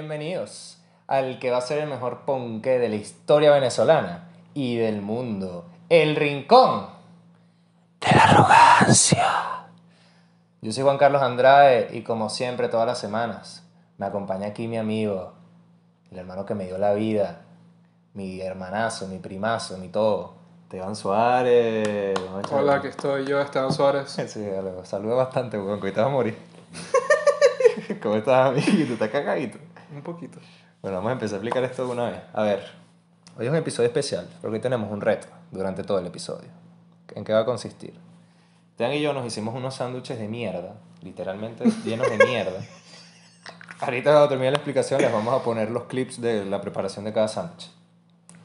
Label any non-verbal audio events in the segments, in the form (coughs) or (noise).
bienvenidos al que va a ser el mejor ponque de la historia venezolana y del mundo, El Rincón de la Arrogancia. Yo soy Juan Carlos Andrade y como siempre todas las semanas me acompaña aquí mi amigo, el hermano que me dio la vida, mi hermanazo, mi primazo, mi todo, Esteban Suárez. Hola, aquí estoy yo, Esteban Suárez. (laughs) Sí, saludo bastante, weón, que ahorita vas a morir. (laughs) ¿Cómo estás, amiguito? ¿Estás cagadito? Un poquito. Bueno, vamos a empezar a explicar esto de una vez. A ver, hoy es un episodio especial, porque hoy tenemos un reto durante todo el episodio. ¿En qué va a consistir? Tean y yo nos hicimos unos sándwiches de mierda, literalmente llenos de mierda. (laughs) Ahorita cuando termine la explicación les vamos a poner los clips de la preparación de cada sándwich.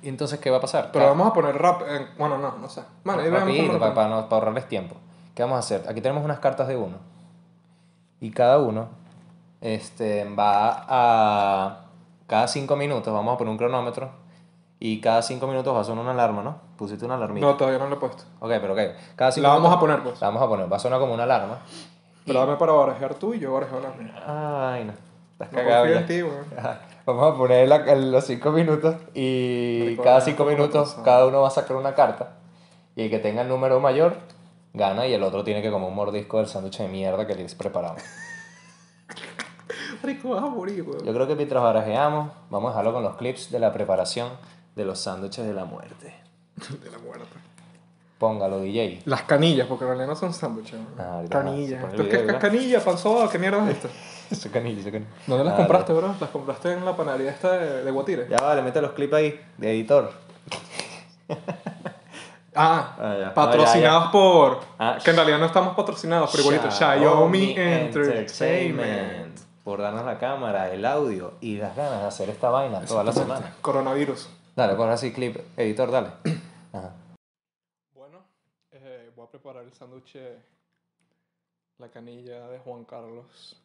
¿Y entonces qué va a pasar? Pero vamos a poner rap. en- Bueno, no, no sé. Bueno, ahí Rapidito, para, no- para ahorrarles tiempo. ¿Qué vamos a hacer? Aquí tenemos unas cartas de uno. Y cada uno este, va a... Cada cinco minutos vamos a poner un cronómetro. Y cada cinco minutos va a sonar una alarma, ¿no? Pusiste una alarmita. No, todavía no lo he puesto. Ok, pero ok. Cada cinco La vamos minutos- a poner, pues. La vamos a poner. Va a sonar como una alarma. Pero dame para barajear tú y yo barajeo la mía. Ay, no. Estás No cagado en ti. (laughs) Vamos a poner la- los cinco minutos y Marico, cada cinco minutos cada uno va a sacar una carta y el que tenga el número mayor gana y el otro tiene que comer un mordisco del sándwich de mierda que les preparamos. (laughs) (laughs) Marico, vas a morir, weón. Yo creo que mientras barajeamos vamos a dejarlo con los clips de la preparación de los sándwiches de la muerte. (laughs) De la muerte. Póngalo, DJ. Las canillas, porque en realidad no son sándwiches. Ah, canillas. ¿Esto es qué video, es canilla, pan soda? ¿Qué mierda es (laughs) esto? Eso canilla, eso canilla. ¿Dónde las Ah, compraste, bro? Las compraste en la panadería esta de, de Guatire. Ya vale, mete los clips ahí, de editor. Ah, Ah, ya. patrocinados por. Ah, que en realidad no estamos patrocinados, pero igualito. Xiaomi Entertainment. Por darnos la cámara, el audio y las ganas de hacer esta vaina toda la semana. Coronavirus. Dale, pon así clip, editor, dale. (clears throat) Ajá. Bueno, eh, voy a preparar el sándwich, la canilla de Juan Carlos.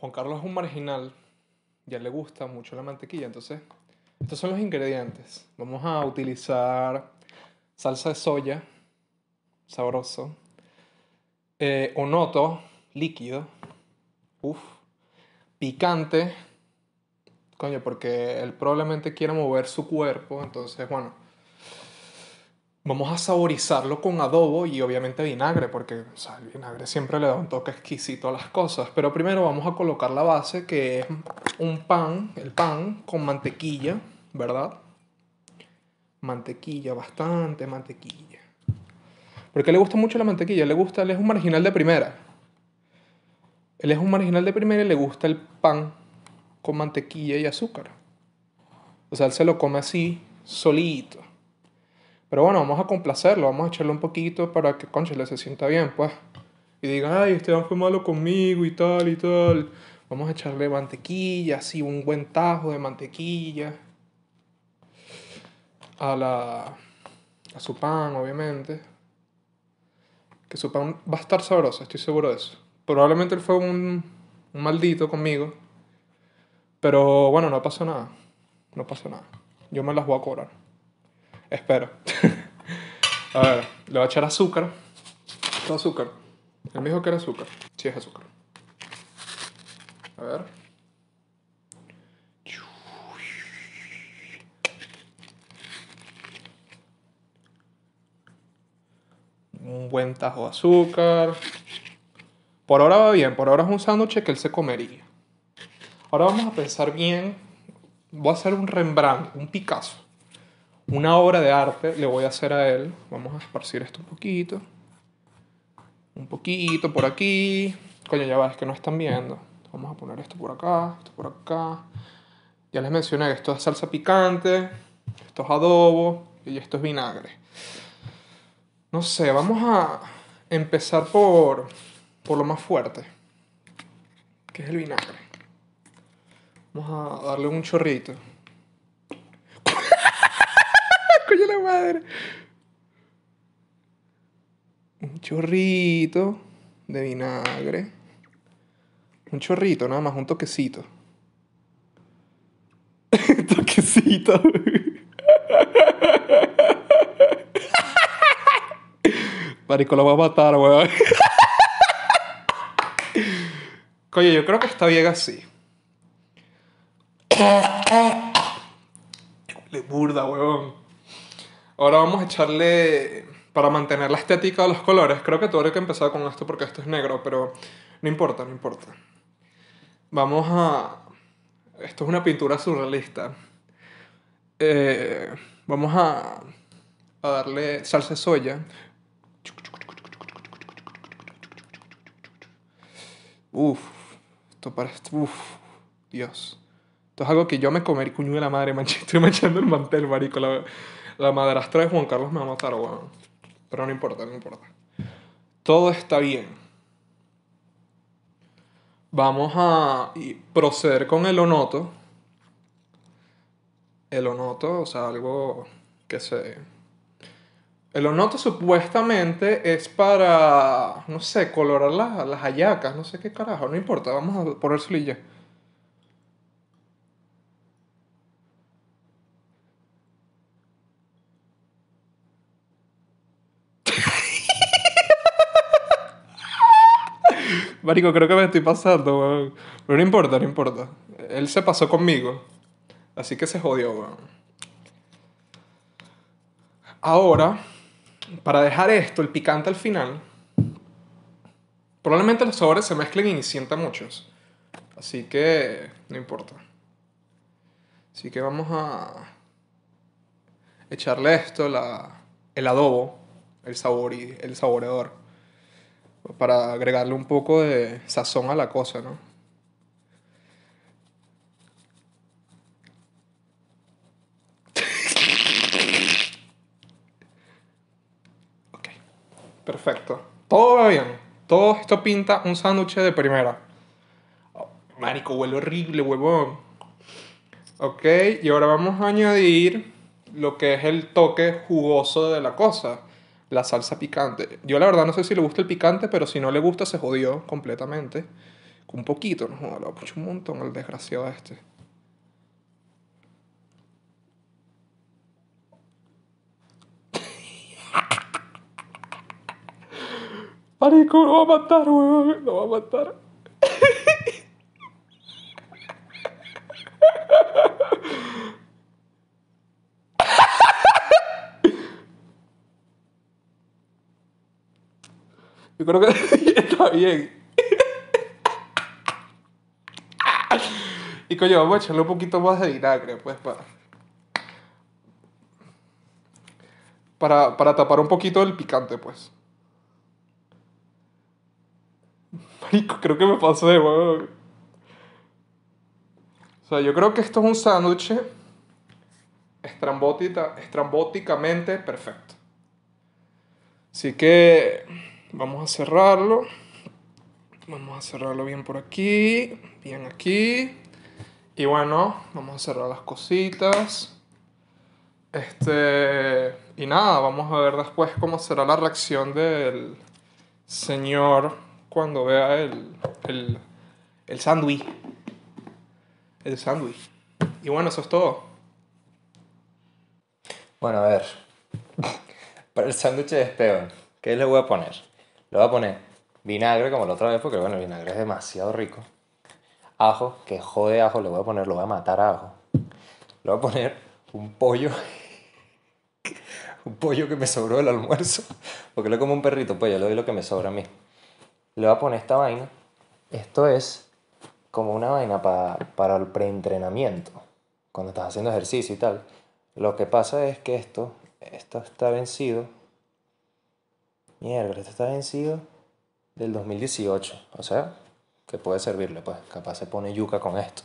Juan Carlos es un marginal, ya le gusta mucho la mantequilla, entonces estos son los ingredientes. Vamos a utilizar salsa de soya, sabroso, eh, onoto líquido, uff, picante, coño, porque él probablemente quiera mover su cuerpo, entonces bueno. Vamos a saborizarlo con adobo y obviamente vinagre, porque el vinagre siempre le da un toque exquisito a las cosas. Pero primero vamos a colocar la base, que es un pan, el pan con mantequilla, ¿verdad? Mantequilla, bastante mantequilla. ¿Por qué le gusta mucho la mantequilla? Le gusta, él es un marginal de primera. Él es un marginal de primera y le gusta el pan con mantequilla y azúcar. O sea, él se lo come así, solito. Pero bueno, vamos a complacerlo, vamos a echarle un poquito para que, conchale, se sienta bien, pues. Y diga, ay, Esteban fue malo conmigo y tal y tal. Vamos a echarle mantequilla, así, un buen tajo de mantequilla. A la... A su pan, obviamente. Que su pan va a estar sabroso, estoy seguro de eso. Probablemente él fue un, maldito conmigo. Pero bueno, no pasó nada. No pasó nada. Yo me las voy a cobrar. Espero. (laughs) a ver, le voy a echar azúcar. ¿Esto es azúcar? Él me dijo que era azúcar. Sí, es azúcar. A ver. Un buen tajo de azúcar. Por ahora va bien, por ahora es un sándwich que él se comería. Ahora vamos a pensar bien. Voy a hacer un Rembrandt, un Picasso una obra de arte le voy a hacer a él. Vamos a esparcir esto un poquito. Un poquito por aquí. Coño, ya va, es que no están viendo. Vamos a poner esto por acá, esto por acá. Ya les mencioné que esto es salsa picante, esto es adobo y esto es vinagre. No sé, vamos a empezar por, por lo más fuerte, que es el vinagre. Vamos a darle un chorrito. (laughs) Coño la madre. Un chorrito de vinagre. Un chorrito, nada más, un toquecito. (laughs) toquecito. (laughs) Marico, lo va a matar, weón. Coño, yo creo que está bien así. Le burda, huevón. Ahora vamos a echarle, para mantener la estética de los colores, creo que tuve que empezar con esto porque esto es negro, pero no importa, no importa. Vamos a... Esto es una pintura surrealista. Eh, vamos a, a darle salsa de soya. Uf, esto parece... Uf, Dios. Esto es algo que yo me comería, cuño de la madre, (laughs) manche- estoy manchando el mantel, marico. La, la madrastra de Juan Carlos me va a matar, weón. Pero no importa, no importa. Todo está bien. Vamos a proceder con el onoto. El onoto, o sea, algo que se... El onoto supuestamente es para, no sé, colorar la- las hallacas, no sé qué carajo, no importa, vamos a ponérselo y ya. (laughs) Marico, creo que me estoy pasando, weón. Pero no importa, no importa. Él se pasó conmigo. Así que se jodió, weón. Ahora, para dejar esto, el picante al final, probablemente los sabores se mezclen y sienta muchos. Así que no importa. Así que vamos a echarle esto, la, el adobo, el sabor y el saboreador, para agregarle un poco de sazón a la cosa, ¿no? Perfecto. Todo va bien. Todo esto pinta un sándwich de primera. Oh, marico, huele horrible, huevón. Ok, y ahora vamos a añadir lo que es el toque jugoso de la cosa. La salsa picante. Yo la verdad no sé si le gusta el picante, pero si no le gusta se jodió completamente. Un poquito, no joda, lo un montón el desgraciado este. Marico, lo va a matar, weón. Lo va a matar. Yo creo que (laughs) está bien. Y coño, vamos a echarle un poquito más de vinagre, pues, para... Para, para tapar un poquito el picante, pues. Marico, creo que me pasé, weón. O sea, yo creo que esto es un sándwich estrambótica, estrambóticamente perfecto. Así que vamos a cerrarlo. Vamos a cerrarlo bien por aquí, bien aquí. Y bueno, vamos a cerrar las cositas. Este, y nada, vamos a ver después cómo será la reacción del señor cuando vea el, el, el sándwich. El sándwich. Y bueno, eso es todo. Bueno, a ver. (laughs) Para el sándwich de Esteban, ¿qué le voy a poner? Le voy a poner vinagre como la otra vez, porque bueno, el vinagre es demasiado rico. Ajo, que jode ajo, le voy a poner, lo voy a matar a ajo. Le voy a poner un pollo. (laughs) un pollo que me sobró del almuerzo. Porque le como un perrito, pues yo le doy lo que me sobra a mí. Le voy a poner esta vaina. Esto es como una vaina pa- para el preentrenamiento. Cuando estás haciendo ejercicio y tal. Lo que pasa es que esto, esto está vencido. Mierda, esto está vencido del 2018. O sea, que puede servirle, pues. Capaz se pone yuca con esto.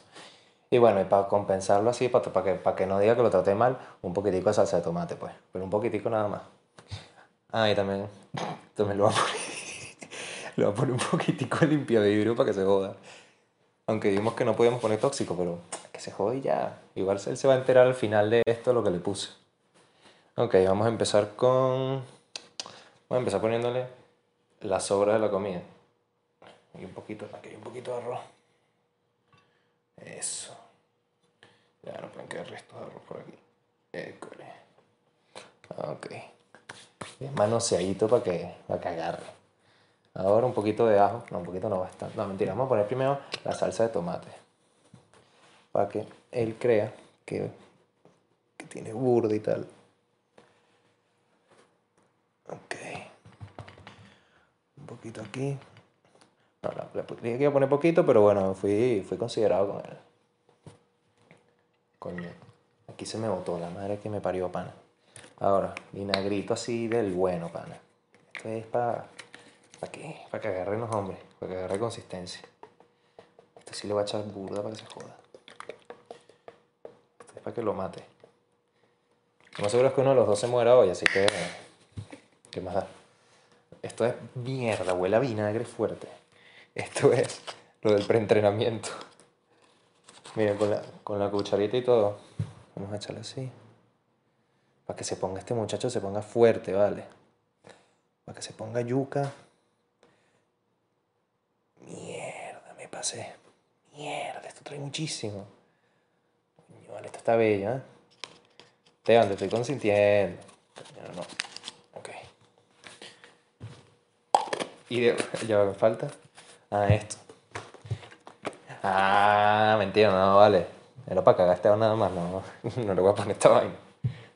Y bueno, y para compensarlo así, para, para, que, para que no diga que lo traté mal, un poquitico de salsa de tomate, pues. Pero un poquitico nada más. Ah, y también, también lo voy a poner, (laughs) le voy a poner un poquitico (laughs) de limpia vidrio para que se joda. Aunque dijimos que no podíamos poner tóxico, pero que se jode y ya. Igual él se va a enterar al final de esto lo que le puse. Ok, vamos a empezar con... Vamos a empezar poniéndole las sobras de la comida. Y un poquito, aquí hay un poquito de arroz. Eso. Ya no pueden quedar restos de arroz por aquí. École. Ok. Manoseadito para que, para que agarre. Ahora un poquito de ajo. No, un poquito no bastante. No, mentira. Vamos a poner primero la salsa de tomate. Para que él crea que, que tiene burda y tal. Ok. Un poquito aquí. No, no, le dije que iba a poner poquito, pero bueno, fui, fui considerado con él. Coño. Aquí se me botó la madre que me parió, pana. Ahora, vinagrito así del bueno, pana. Esto es para... ¿Para qué? Para que agarren los hombres. Para que agarre consistencia. Esto sí le voy a echar burda para que se joda. Esto es para que lo mate. Lo más seguro es que uno de los dos se muera hoy, así que... ¿Qué más da? Esto es mierda, huele a vinagre fuerte. Esto es lo del preentrenamiento. Miren, con la, con la cucharita y todo. Vamos a echarle así. Para que se ponga este muchacho, se ponga fuerte, ¿vale? Para que se ponga yuca. Mierda, me pasé. Mierda, esto trae muchísimo. Coño, esto está bello, ¿eh? Esteban, te estoy consintiendo. Coño, no. Ok. Y de- (laughs) ya me falta. Ah, esto. Ah, mentira, no, vale. Era para cagar este nada más, no, (laughs) no le voy a poner esta vaina.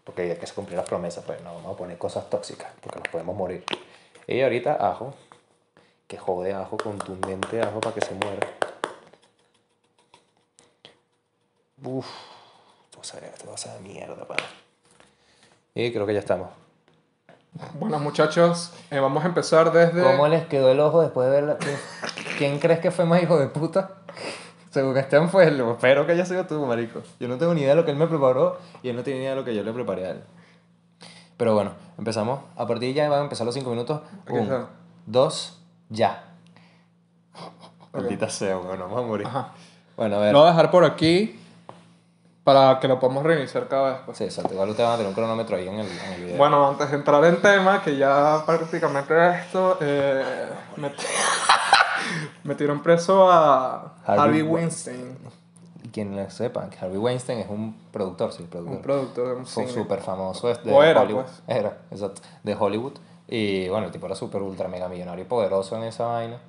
Porque hay que cumplir las promesas, pues no vamos a poner cosas tóxicas, porque nos podemos morir. Y ahorita ajo, que jode ajo, contundente ajo para que se muera. Uff, toda esa mierda, para. Y creo que ya estamos. Bueno, muchachos, eh, vamos a empezar desde. ¿Cómo les quedó el ojo después de verla? ¿Quién, ¿Quién crees que fue más hijo de puta? Según Esteban fue él, espero que haya sido tú, marico. Yo no tengo ni idea de lo que él me preparó y él no tiene ni idea de lo que yo le preparé a él. Pero bueno, empezamos. A partir de ya van a empezar los 5 minutos. 1, 2, ya. Okay. Maldita sea, bueno, vamos a morir. Ajá. Bueno, a ver. Lo voy a dejar por aquí para que lo podamos reiniciar cada vez. Pues. Sí, exacto. Igual ustedes van a tener un cronómetro ahí en el, en el video. Bueno, antes de entrar en tema, que ya prácticamente esto, eh, me, (laughs) metieron preso a Harvey, Harvey Weinstein. Quien lo sepa, Harvey Weinstein es un productor, sí, productor. Un productor de un Fue súper famoso. Es de o era, Hollywood. Pues. Era, exacto. De Hollywood. Y bueno, el tipo era súper ultra mega millonario y poderoso en esa vaina.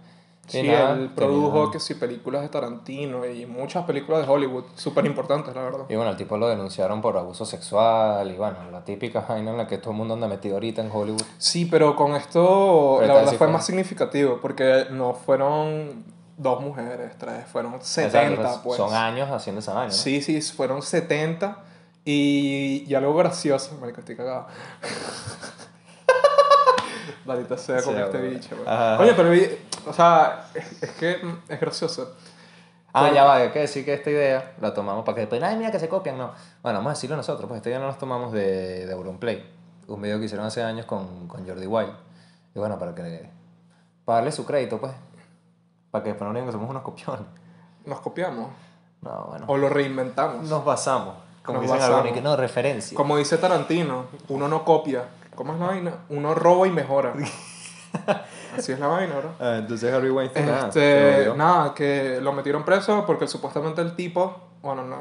Sí, nada, él produjo tenía- que sí películas de Tarantino y muchas películas de Hollywood, súper importantes, la verdad. Y bueno, el tipo lo denunciaron por abuso sexual y bueno, la típica vaina en la que todo el mundo anda metido ahorita en Hollywood. Sí, pero con esto Pero la verdad sí fue fue- más significativo porque no fueron dos mujeres, tres, fueron 70, Exacto, pues. Son años haciendo esa vaina. ¿no? Sí, sí, fueron 70 y, y algo gracioso, marico, estoy cagado. (laughs) Maldita sea con Sí, este bueno. bicho, güey. Ajá. Oye, pero, vi- o sea, es, es que mm, es gracioso. Ah, ya va, hay que decir que esta idea la tomamos para que después, ay, mira que se copian, no. Bueno, vamos a decirlo nosotros, pues esta idea no nos tomamos de, de Auronplay, un video que hicieron hace años con, con Jordi Wild. Y bueno, para que, para darle su crédito, pues, para que después no digan que somos unos copiones. Nos copiamos No, bueno, o lo reinventamos. nos basamos, como Nos dicen basamos. algunos, y que no, referencia. Como dice Tarantino, uno no copia. ¿Cómo es la vaina? Uno roba y mejora. (laughs) Así es la vaina, bro. Ah, entonces Harvey Weinstein, nada, Este, dio. nada, que lo metieron preso porque supuestamente el tipo, bueno, no,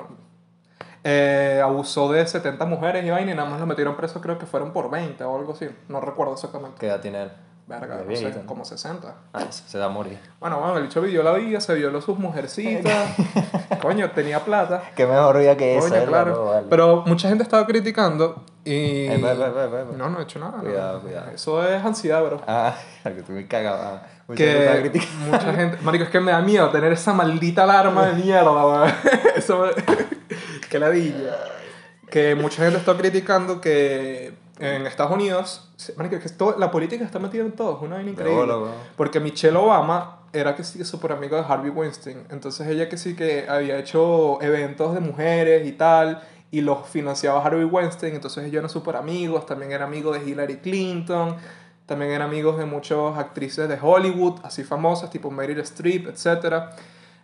eh, abusó de 70 mujeres y vaina y nada más lo metieron preso, creo que fueron por 20 o algo así, no recuerdo exactamente. ¿Qué edad tiene él? Verga, no sé, como 60. Ah, se da a morir. Bueno, bueno, el bicho vivió la vida, se violó sus mujercitas, (laughs) coño, tenía plata. Qué mejor vida que esa, Coño, ¿verdad? claro. Vale. Pero mucha gente estaba criticando y... Eh, ve. No, no he hecho nada. no. Cuidado. Eso es ansiedad, bro. Ah, (laughs) que estoy muy cagado. Mucha gente que criticando. mucha gente marico es que me da miedo tener esa maldita alarma de mierda weón. (laughs) eso me... (laughs) ladilla que mucha gente está criticando que en Estados Unidos marico que todo, la política está metida en todo es una vaina increíble porque Michelle Obama era que sí súper amigo de Harvey Weinstein entonces ella que sí que había hecho eventos de mujeres y tal y los financiaba Harvey Weinstein entonces ellos eran súper amigos también era amigo de Hillary Clinton también eran amigos de muchas actrices de Hollywood, así famosas, tipo Meryl Streep, etc.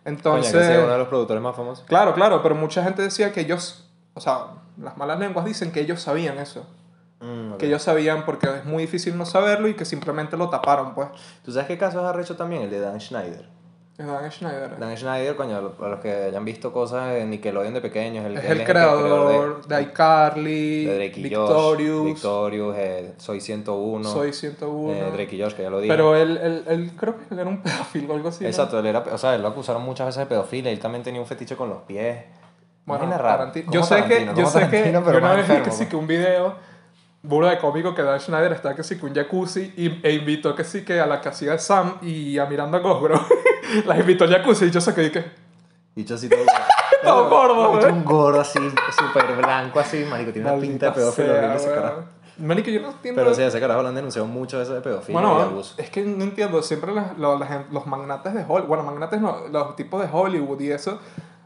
Entonces, que sea uno de los productores más famosos. claro, claro, pero mucha gente decía que ellos, o sea, las malas lenguas dicen que ellos sabían eso. Mm. Que ellos sabían porque es muy difícil no saberlo y que simplemente lo taparon, pues. ¿Tú sabes qué caso es arrecho también? El de Dan Schneider. Es Dan Schneider. Dan Schneider, coño, para los que hayan visto cosas de Nickelodeon de pequeños, el, es el creador de, de, iCarly, de Drake y Josh, Victorious, Victorious, eh, Soy 101, Soy 101. eh, Drake y Josh, que ya lo dije. pero él, él, él creo que él era un (laughs) pedófilo o algo así. ¿no? Exacto, él era, o sea, él lo acusaron muchas veces de pedofilia, él también tenía un fetiche con los pies. Bueno. Tarantino- Yo sé que, yo sé que, yo una vez vi que sí que un video burro de cómico que Dan Schneider está que sí que un jacuzzi y, e invitó que sí que a la que hacía Sam y a Miranda Cosgrove las (laughs) invitó al jacuzzi y yo sé que dije Dicho así todo. (laughs) Todo gordo, ¿eh? un gordo así, súper blanco así, marico. Tiene una pinta de pedófilo horrible ese carajo. Marico, yo no entiendo. Pero sí, ese carajo lo han denunciado mucho eso de pedofilia y bueno, abuso. es que no entiendo. Siempre las- lo- la gen- los magnates de Hollywood, bueno, magnates no, los tipos de Hollywood y eso,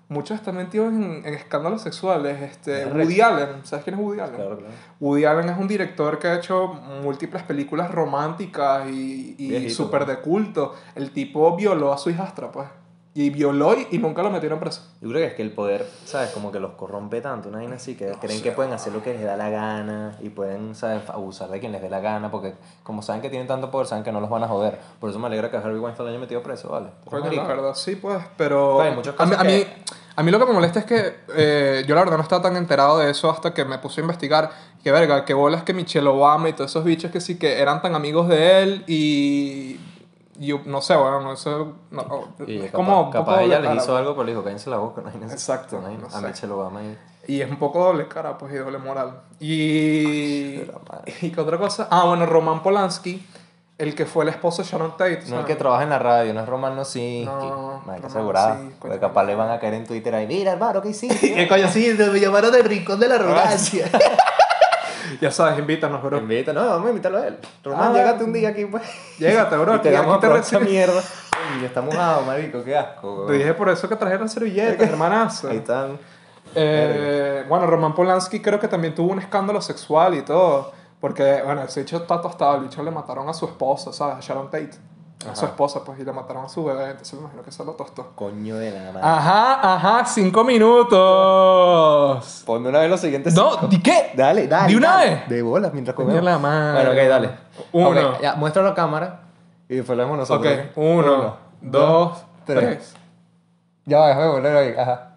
muchos están metidos en, en escándalos sexuales. Este, Es Woody Allen, ¿sabes quién es Woody Allen? Claro, claro. Woody Allen es un director que ha hecho múltiples películas románticas y, y súper de culto. El tipo violó a su hijastra, pues. Y violó y, y nunca lo metieron preso. Yo creo que es que el poder, ¿sabes? Como que los corrompe tanto, una vaina así, que creen sé, que pueden hacer lo que les da la gana y pueden, ¿sabes? Abusar de quien les dé la gana, porque como saben que tienen tanto poder, saben que no los van a joder. Por eso me alegra que Harvey Weinstein lo haya metido preso, ¿vale? Coño, la verdad, sí, pues, pero... Hay muchos a, mí, casos a, mí, que- a mí lo que me molesta es que eh, yo la verdad no estaba tan enterado de eso hasta que me puse a investigar. Que verga, que bolas que Michelle Obama y todos esos bichos que sí que eran tan amigos de él y... Yo no sé, bueno, eso... No, Y es capaz, como... capaz poco ella doble le hizo cara, algo, pero le dijo, cállense la boca, no hay nada. Exacto, No hay- no a. Michelle Obama y... Y es un poco doble cara, pues, y doble moral. Y... Madre. (laughs) ¿Y qué otra cosa? Ah, bueno, Roman Polanski, el que fue el esposo de Sharon Tate. No el que trabaja en la radio, no es Roman Nosinski. No, que Roman, asegurado. sí, coño, porque capaz le van a caer en Twitter ahí, mira hermano, ¿qué hiciste? (laughs) coño sí? Me llamaron el rincón de la arrogancia. (laughs) (laughs) ya sabes, invítanos, bro. Invita, no, vamos a invitarlo a él. Roman, Ah. llégate un día aquí, pues. Llégate, bro. (laughs) y te damos aquí te a probar esta recibe- mierda. Coño, está mojado, marico, qué asco. Te dije por eso que trajeron servilletas, (laughs) hermanazo. Ahí están. Eh, bueno, Roman Polanski creo que también tuvo un escándalo sexual y todo. Porque, bueno, ese bicho está tostado. El bicho le mataron a su esposa, ¿sabes? A Sharon Tate. A su esposa, pues, y le mataron a su bebé. Entonces me imagino que se lo tostó. Coño de la madre. Ajá, ajá, cinco minutos. Ponme una vez los siguientes No. ¿de qué? Dale, dale. ¿De una dale. vez? De bolas mientras Coño comemos. la madre. Bueno, ok, dale. Uno. Ok, ya, muéstralo a cámara. Y después lo vemos Ok, nosotros. uno, dos, tres. Ya va, déjame ponerlo ahí. Ajá.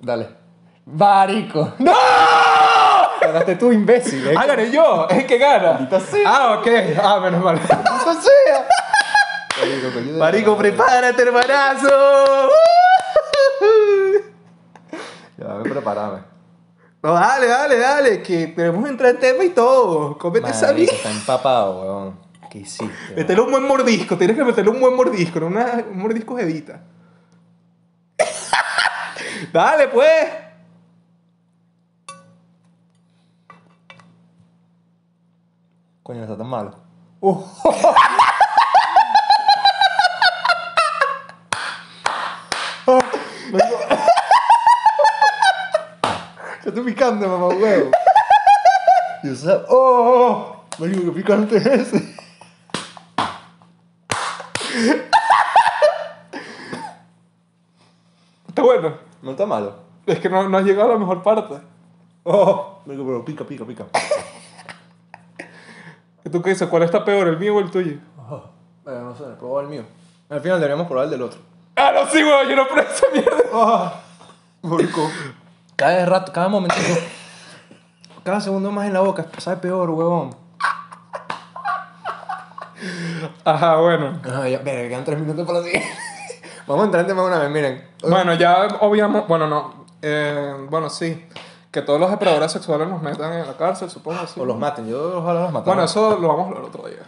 Dale. Barico. (laughs) ¡No! Ganaste tú, imbécil. ¿eh? Ah, gané yo, es que gana. Ah, ok. Ah, menos mal. (laughs) ¡Eso sea! Marico, prepárate, hermanazo. Ya, me preparame. No, dale, dale, dale, que queremos entrar en tema y todo. Cómete esa mierda. está empapado, weón. ¿Qué hiciste? weón? Métele un buen mordisco, tienes que meterle un buen mordisco, no una, un mordisco jevita. (laughs) dale, pues. Coño, no está tan malo. Yo estoy picando, mamá huevo. Yo sé. ¡Oh! oh! Qué picante es ese. Está bueno. No está malo. Es que no, no has llegado a la mejor parte. ¡Oh! Marico, pero pica, pica, pica. ¿Y tú qué dices? ¿Cuál está peor, el mío o el tuyo? Bueno, no sé, probó el mío. Al final deberíamos probar el del otro. Ah, no, sí, weón, yo no pruebo esa mierda. ¡Ah! Marico. Cada rato, cada momentito. Cada segundo más en la boca, sabe peor, huevón. Ajá, bueno. Ah, ya, verga, quedan tres minutos para la siguiente. (laughs) Vamos a entrar en tema una vez, miren. Bueno, ya obviamos, bueno, no, eh, bueno, sí, que todos los depredadores sexuales nos metan en la cárcel, supongo. Sí. O los maten, yo ojalá los maten. Bueno, eso lo vamos a hablar otro día.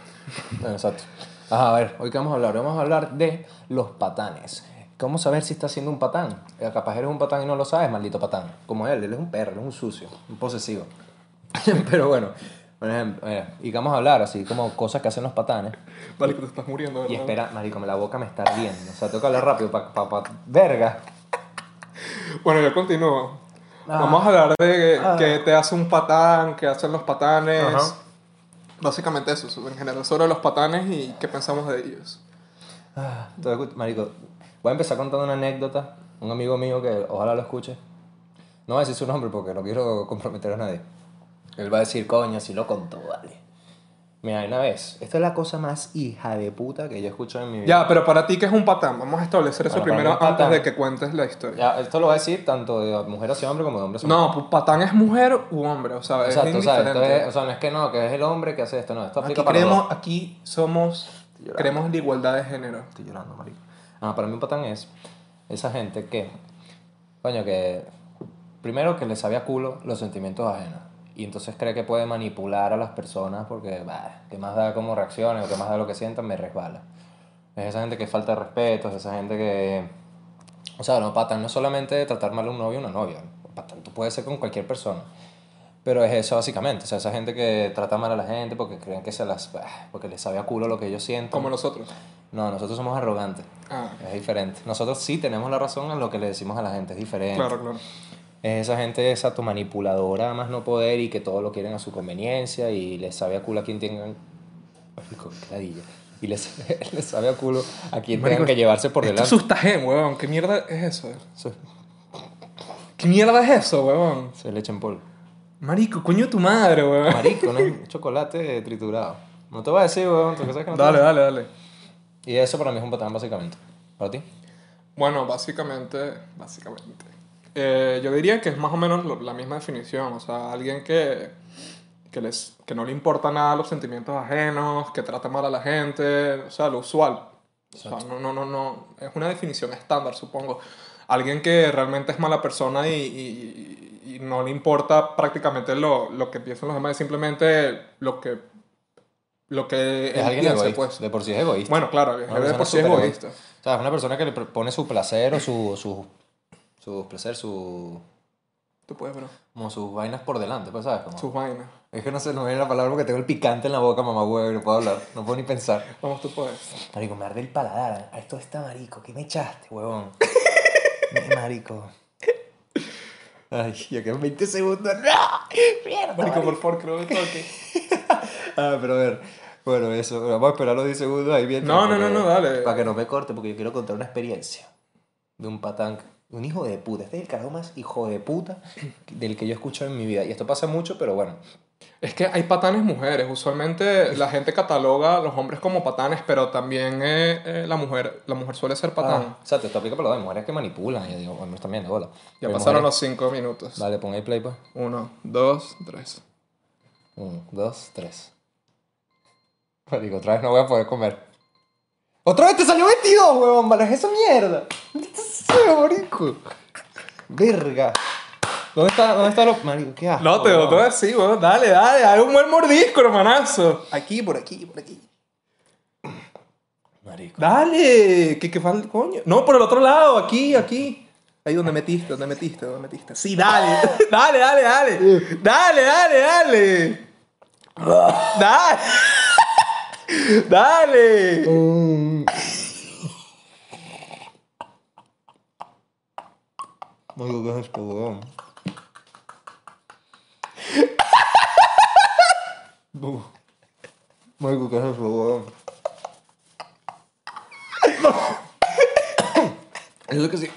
(laughs) Exacto. Ajá, a ver, hoy qué vamos a hablar. Vamos a hablar de los patanes. ¿Cómo saber si estás siendo un patán? Eh, Capaz eres un patán y no lo sabes, maldito patán. Como él, él es un perro, él es un sucio, un posesivo. (laughs) Pero bueno, por ejemplo, mira, y qué vamos a hablar así como cosas que hacen los patanes. Vale, que te estás muriendo, ¿verdad? Y espera, marico, la boca me está ardiendo. O sea, tengo que hablar rápido para pa, pa- verga. Bueno, yo continúo. Ah. Vamos a hablar de Ah. qué te hace un patán, qué hacen los patanes. Ajá. Básicamente eso, en general sobre los patanes y qué pensamos de ellos. Ah, marico, voy a empezar contando una anécdota. Un amigo mío que ojalá lo escuche. No voy a decir su nombre porque no quiero (laughs) comprometer a nadie. Él va a decir, coño, si lo contó, vale. Mira, una vez, esta es la cosa más hija de puta que yo he escuchado en mi vida. Ya, pero para ti, ¿qué es un patán? Vamos a establecer eso Bueno, para mí primero un antes patán- de que cuentes la historia. Ya, esto lo voy a decir tanto de mujer hacia hombre como de hombre hacia No, pues, patán es mujer u hombre, o sea, es Exacto, o sea, esto indiferente. es, o sea, no es que no, que es el hombre que hace esto, no, esto Aquí aplica para los creemos, dos. aquí somos, llorando. creemos en la igualdad de género. Estoy llorando, marico. Ah, para mí un patán es esa gente que Coño, que. Primero que le sabe a culo los sentimientos ajenos. Y entonces cree que puede manipular a las personas porque, bah, que más da como reacciones o que más da lo que sientan, me resbala. Es esa gente que falta de respeto, es esa gente que. O sea, no, patán no es solamente tratar mal a un novio o una novia. Patán tú puedes ser con cualquier persona. Pero es eso básicamente. O sea, esa gente que trata mal a la gente porque creen que se las. bah, porque les sabe a culo lo que ellos sienten. Como nosotros. No, nosotros somos arrogantes. Ah, Es diferente. Nosotros sí tenemos la razón en lo que le decimos a la gente, es diferente. claro, claro. Es esa gente exacto manipuladora, más no poder y que todo lo quieren a su conveniencia y les sabe a culo a quien tengan. Ladilla. Y les, (laughs) les sabe a culo a quien Marico, tengan que llevarse por Esto delante. es sustagen, weón. ¿Qué mierda es eso? ¿Qué mierda es eso, weón? Se le echa en polvo. Marico, coño tu madre, weón. Marico, no es chocolate triturado. No te voy a decir, weón, porque sabes que no te- Dale, dale, dale. Y eso para mí es un patán, básicamente. ¿Para ti? Bueno, básicamente, básicamente. Eh, yo diría que es más o menos lo- la misma definición. O sea, alguien que, que, les, que no le importa nada los sentimientos ajenos, que trata mal a la gente, o sea, lo usual. O sea, no, no, no, no. Es una definición estándar, supongo. Alguien que realmente es mala persona y, y- y no le importa prácticamente lo, lo que piensan los demás, es simplemente lo que, lo que Es él alguien piensa, egoísta. pues. De por sí es egoísta. Bueno, claro, de por sí es súper egoísta. O sea, es una persona que le pone su placer o su, su, su placer, su, Tú puedes, bro. como sus vainas por delante, pues, ¿sabes? Como, Sus vainas. Es que no sé, no me viene la palabra porque tengo el picante en la boca, mamá huevo, y no puedo hablar, no puedo ni pensar. (laughs) Vamos, tú puedes. Marico, me arde el paladar. A esto está marico, ¿qué me echaste, huevón? (laughs) Marico. Ay, ya quedan 20 segundos. ¡No! ¡Mierda! Marico, por favor, creo que toque. (laughs) Ah, pero a ver. Bueno, eso. Vamos a esperar los 10 segundos ahí bien. No, no, no, no, dale. Para que no me corte, porque yo quiero contar una experiencia de un patán, un hijo de puta. Este es el carajo más hijo de puta del que yo he escuchado en mi vida. Y esto pasa mucho, pero bueno. Es que hay patanes mujeres. Usualmente la gente cataloga a los hombres como patanes, pero también eh, eh, la, mujer, la mujer suele ser patán. Ah, o sea, te aplica para las mujeres que manipulan. Y digo, hombres también, de bola. ya Pero pasaron los cinco minutos. Dale, pon ahí play, pues. Uno, dos, tres. Uno, dos, tres. Marico, otra vez no voy a poder comer. ¡Otra vez te salió 22, huevón! ¡Vale, esa mierda! ¡Maldita sea, marico! ¡Verga! ¿Dónde está, dónde está lo...? Marico, ¿qué asco, No, te huevón. boto así, weón. Dale, dale, dale un buen mordisco, hermanazo. Aquí, por aquí, por aquí. Marico. Dale, ¿qué, qué falta, coño? No, por el otro lado, aquí, aquí. Ahí donde metiste, donde metiste, donde metiste. Sí, dale, (laughs) dale, dale, dale. Dale, dale, dale. Dale. Dale. Mm. Marico, ¿qué es esto? Bu. Marico, ¿qué es eso, que sí.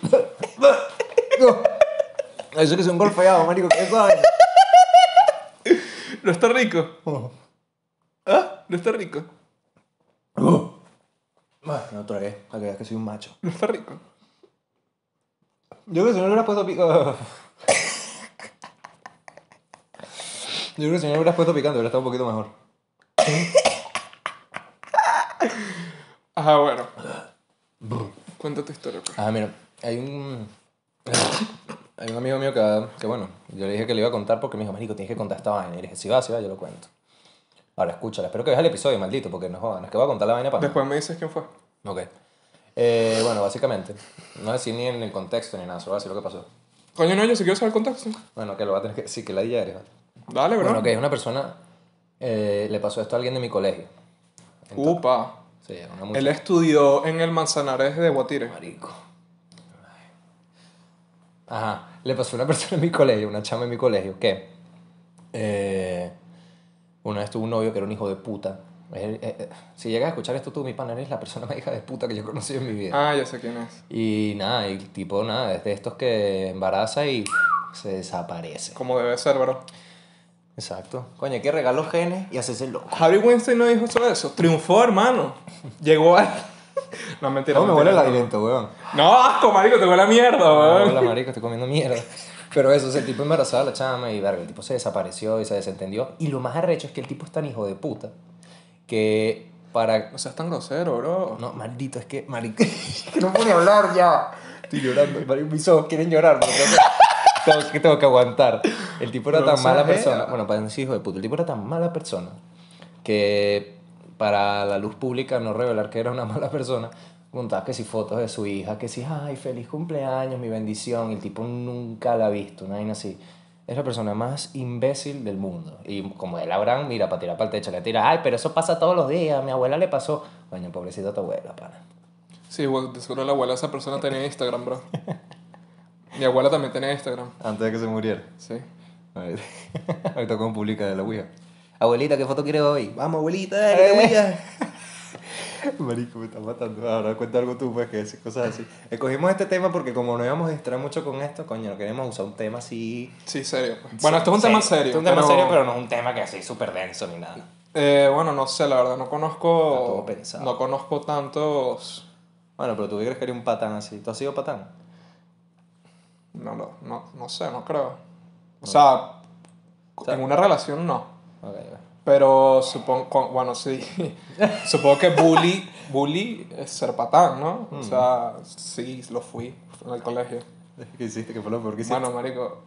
Eso que es un golfeado, marico, ¿qué sabes? ¿No está rico? ¿Ah? ¿No está rico? No tragué, para que veas que soy un macho. ¿No está rico? Yo creo que si no le hubieras puesto picante. (laughs) Yo creo que si no le hubieras puesto picante hubiera estado un poquito mejor. Ajá, bueno. Cuenta tu historia, pues. Ah, mira, hay un. Hay un amigo mío que, que, bueno, yo le dije que le iba a contar porque me dijo, Marico, tienes que contar esta vaina. Y le dije, si va, si va, yo lo cuento. Ahora, escúchala. Espero que veas el episodio, maldito, porque no jodan. Es que voy a contar la vaina para. Después me dices quién fue. Ok. Eh, bueno, básicamente, no decir ni en el contexto ni nada, solo voy a decir lo que pasó. Coño, no, yo sí quiero saber el contexto. Bueno, que lo va a tener que decir, que la ya eres. ¿vale? Dale, bro. Bueno, que es una persona, eh, le pasó esto a alguien de mi colegio. Upa. Sí, una muchacha. Él estudió en el Manzanares de Guatire. Marico. Ajá, le pasó a una (laughs) persona en mi colegio, una chama en mi colegio, que eh, una vez tuvo un novio que era un hijo de puta. Eh, eh, si llegas a escuchar esto tú, mi pana, eres la persona más hija de puta que yo he conocido en mi vida. Ah, ya sé quién es. Y nada, y tipo, nada, es de estos que embaraza y se desaparece. Como debe ser, bro. Exacto. Coño, hay que regalar los genes y hacerse loco. Harry Weinstein no dijo eso. eso. Triunfó, hermano. Llegó al... (laughs) No, mentira. No, me huele el aliento, weón. No, asco, marico, te huele a mierda, No, weón. hola, marico, estoy comiendo mierda. (laughs) Pero eso, o sea, el tipo embarazaba a la chama y verga, el tipo se desapareció y se desentendió. Y lo más arrecho es que el tipo es tan hijo de puta que para... No seas tan grosero, bro. No, maldito, es que, marico, es (laughs) que no puedo hablar ya. Estoy llorando, marico, mis ojos quieren llorar, pero tengo que, tengo que, tengo que aguantar. El tipo era tan mala persona, bueno, para decir hijo de puta, el tipo era tan mala persona que para la luz pública no revelar que era una (laughs) mala persona, montaba que si fotos de su hija, que si, ay, feliz cumpleaños, mi bendición, y el tipo nunca la ha visto, una vaina así. Es la persona más imbécil del mundo. Y como él Abraham, mira, para tirar para el techo, le tira, ay, pero eso pasa todos los días, a mi abuela le pasó. Coño, pobrecita tu abuela, pana. Sí, bueno, de seguro la abuela esa persona tenía Instagram, bro. (laughs) Mi abuela también tenía Instagram. Antes de que se muriera. Sí. Ahorita (laughs) como publica de la Ouija. Abuelita, ¿qué foto quieres hoy? Vamos, abuelita, dale, la Ouija. (laughs) (laughs) Marico, me está matando. Ahora cuenta algo tú, pues, que decir cosas así. Escogimos este tema porque como no íbamos a distraer mucho con esto, coño, no queremos usar un tema así... Sí, serio. pues. Bueno, esto es un tema serio. Esto es un tema pero- serio, pero no es un tema que así súper denso ni nada. Eh, bueno, no sé, la verdad, no conozco. todo pensado. No conozco tantos. Bueno, pero tú crees que eres un patán así. ¿Tú has sido patán? No, no, no, no sé, no creo. O sea, sea- en una relación no. Ok, ok. Pero supongo, bueno, sí. (laughs) supongo que bully, bully es ser patán, ¿no? Mm. O sea, sí, lo fui en el colegio. (laughs) ¿Qué hiciste? ¿Qué fue lo peor que hiciste? Bueno, marico,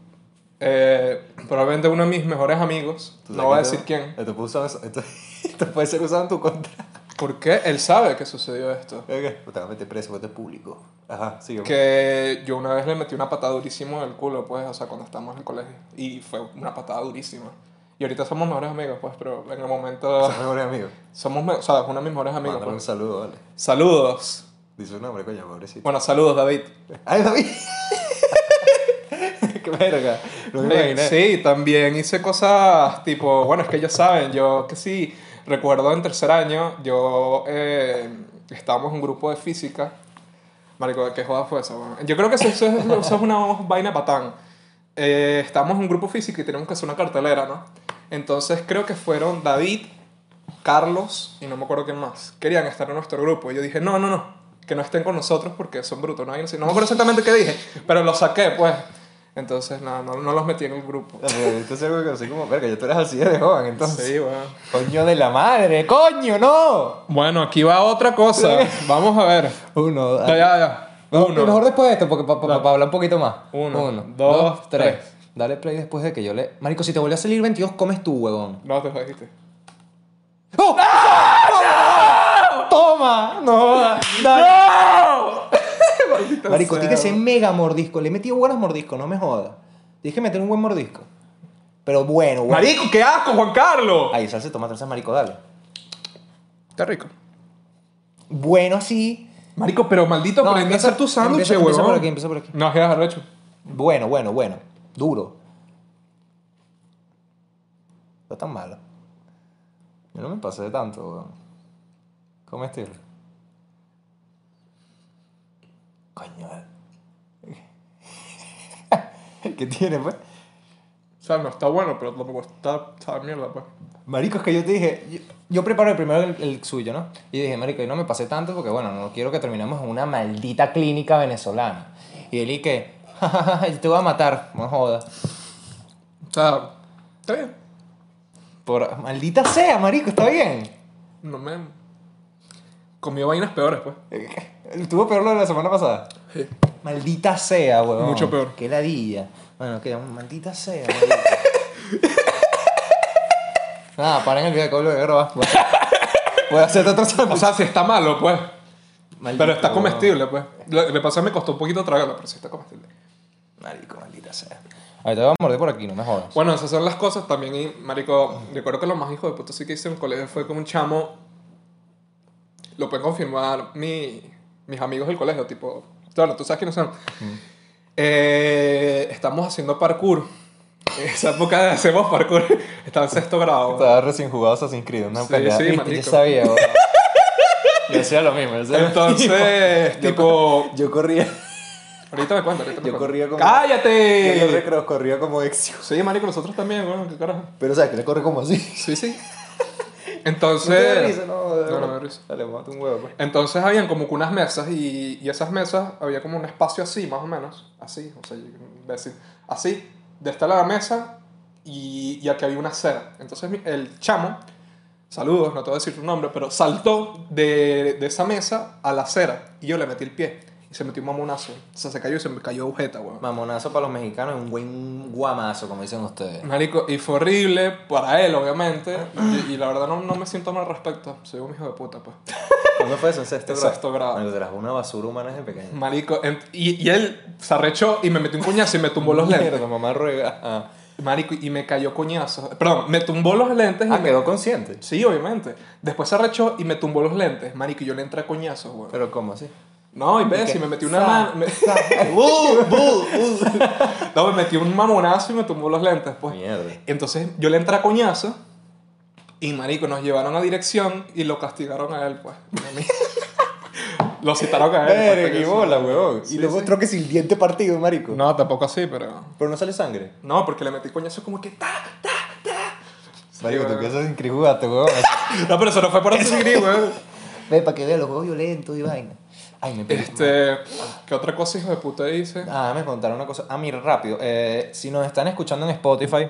eh, probablemente uno de mis mejores amigos, ¿Tú no voy a decir quién, Esto puede, usar esto- esto puede ser usado en tu contra. porque él sabe que sucedió esto. Ok, Pues te vas a preso, porque esto es público. Ajá, sigue. Que yo una vez le metí una patada durísima en el culo, pues, o sea, cuando estábamos en el colegio. Y fue una patada durísima. Y ahorita somos mejores amigos, pues, pero en el momento... Son mejores amigos. Somos, me- o sea, es uno de mis mejores amigos, Mándale un pues. saludo, vale. Saludos. Dice un nombre, coño, pobrecito. Bueno, saludos, David. ¡Ay, David! (laughs) ¡Qué verga! No me imaginé. sí, también hice cosas tipo, bueno, es que ellos saben, yo que sí, recuerdo en tercer año, yo eh, estábamos en un grupo de física. Marico, ¿qué joda fue eso? weón? Yo creo que eso, eso es, eso es una vaina patán. Eh, estábamos en un grupo de física y teníamos que hacer una cartelera, ¿no? Entonces creo que fueron David, Carlos y no me acuerdo quién más. Querían estar en nuestro grupo. Y yo dije, no, no, no, que no estén con nosotros porque son brutos. No, hay- no me acuerdo exactamente qué dije, pero los saqué, pues. Entonces, nada, no, no los metí en el grupo. Entonces algo que así como, verga, ya tú eres así de joven, entonces. Sí, bueno. ¡Coño de la madre! ¡Coño, no! Bueno, aquí va otra cosa. Vamos a ver. Uno, Ya, ya, ya. No, Uno. Mejor después de esto, porque para hablar un poquito más. Uno, dos, tres. Dale play después de que yo le. Marico, si te vuelve a salir 22, comes tú, huevón. No te dijiste. ¡Oh! ¡Toma! ¡No! ¡Dale! (laughs) Marico, tiene que ser mega mordisco. Le he metido buenos mordiscos, no me jodas. Tienes que meter un buen mordisco. Pero bueno, bueno. Marico, qué asco, Juan Carlos. Ahí, salsa de tomate, salsa de marico, dale. Está rico. Bueno, así. Marico, pero maldito, No, aprende a hacer tu sándwich, huevón. empieza por aquí, empieza por aquí. No, es arrecho. Bueno, bueno, bueno. Duro. No es tan malo. Yo no me pasé de tanto, weón. Comestible. Coño. (laughs) ¿Qué tiene, pues? O sea, no está bueno, pero tampoco está, está mierda, pues. Marico, es que yo te dije, yo, yo preparé primero el, el suyo, ¿no? Y dije, Marico, yo no me pasé tanto porque, bueno, no quiero que terminemos en una maldita clínica venezolana. Y él y que, (laughs) te voy a matar, no jodas. O sea, está bien. Por, maldita sea, Marico, está bien. No me... Comió vainas peores, pues. Estuvo peor lo de la semana pasada. Sí. Maldita sea, huevón. Mucho peor. Qué ladilla. Bueno, que maldita sea, (laughs) marico. Nada, paren el video que vuelvo a grabar. Voy a- Voy a hacerte otro O sea, si está malo, pues. Maldito, Pero está comestible, pues. Lo que pasa es que me costó un poquito tragarlo, pero sí está comestible. Marico, maldita sea. A ver, te voy a morder por aquí, no me jodas. Bueno, esas son las cosas también. Y, marico, recuerdo que lo más hijo de puta sí que hice en el colegio fue con un chamo. Lo pueden confirmar mi, mis amigos del colegio, tipo. Bueno, tú sabes quiénes son. Eh, estamos haciendo parkour. En esa época de hacemos parkour. (laughs) Estaba en sexto grado. Estaba recién jugado Assassin's Creed, una Sí, pelea. sí, marico. Yo sabía. (laughs) Yo hacía lo mismo. yo hacía lo Entonces, (laughs) mismo. tipo. Yo corría. Ahorita me cuento, ahorita me Yo cuento. corría como- ¡Cállate! Yo recreos corría como Exio. Sí, marico, nosotros también, bueno, qué carajo. Pero, ¿sabes que le corre como así? Sí, sí. (laughs) No Entonces. te da risa, no. de No, no me risa. Dale, mate un huevo, pues. Entonces habían como que unas mesas y, y esas mesas había como un espacio así, más o menos. Así, o sea, imbécil. Así, de esta la mesa y, y aquí había una acera. Entonces el chamo saludos, no te voy a decir su nombre, pero saltó de, de esa mesa a la acera y yo le metí el pie se metió un mamonazo. O sea, se cayó y se me cayó agujeta, weón. Mamonazo para los mexicanos es un buen guamazo, como dicen ustedes. Marico, y fue horrible para él, obviamente. Y, y la verdad no, no me siento mal al respecto. Soy un hijo de puta, pues. ¿Cuándo fue eso? ¿En sexto En grado? sexto grado. Marico, eras una basura humana desde pequeño. Marico, en- y, y él se arrechó y me metió un coñazo y me tumbó los lentes. Mierda, mamá ruega. Ah, Marico, y me cayó coñazo. Perdón, me tumbó los lentes. y Ah, me- quedó consciente. Sí, obviamente. Después se arrechó y me tumbó los lentes. Marico, y yo le entré a coñazos, güey. Pero ¿cómo así? No, y ves, y me metí una mano. me- ¡Bu! ¡Bu! ¡Bu! no, me metí un mamonazo y me tumbó los lentes, pues. Mierda. Entonces yo le entré a coñazo y marico, nos llevaron a dirección y lo castigaron a él, pues. A mí. (laughs) lo citaron a él. pues, que qué bola, weón. Sí, y luego sí. otro que sin diente partido, marico. No, tampoco así, pero... Pero no sale sangre. No, porque le metí coñazo como que ta, ta, ta. Marico, tú weón. que sos increíble, weón. (laughs) No, pero eso no fue por así, güey. Ve, para que vean los juegos violentos y vaina. Ay, me. Este, ¿qué otra cosa, hijo de puta, dice? Ah, me contaron una cosa. Ah, mira, rápido. Eh, si nos están escuchando en Spotify,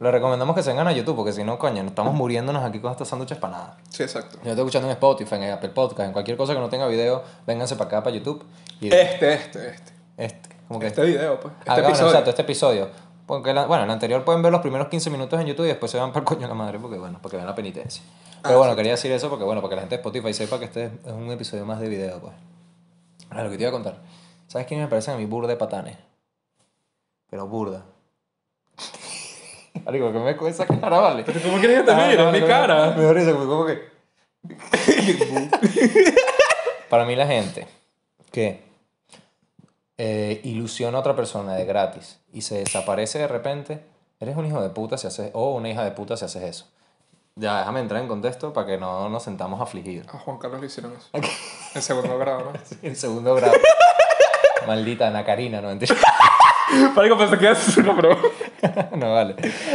les recomendamos que se vengan a YouTube, porque si no, coño, estamos muriéndonos aquí con estos sándwiches para nada. Sí, exacto. Si no estoy escuchando en Spotify, en Apple Podcast, en cualquier cosa que no tenga video, vénganse para acá, para YouTube. Y Este, este, este. este, como que Este video, pues. Este Ah, bueno, episodio. exacto, este episodio. Porque la- bueno, en el anterior pueden ver los primeros 15 minutos en YouTube y después se van (laughs) para el coño de la madre, porque bueno, porque vean la penitencia. Pero Ah, bueno, quería decir eso porque bueno, para que la gente de Spotify sepa que este es un episodio más de video, pues. Ahora, lo que te iba a contar. ¿Sabes quiénes me parecen a mí burda de patanes? Pero burda. (laughs) Marico, que me con esa cara, vale. Pero ¿cómo quieres que te Ah, mire? no, mi no, cara. Me da risa, porque como que... (laughs) Para mí la gente que eh, ilusiona a otra persona de gratis y se desaparece de repente, eres un hijo de puta si haces, o una hija de puta si haces eso. Ya, déjame entrar en contexto para que no nos sentamos afligidos. A Juan Carlos le hicieron eso. En segundo grado, ¿no? (laughs) En segundo grado. (laughs) Maldita Ana Karina, no entiendo. (laughs) Marico, pensé que es una broma. no, vale.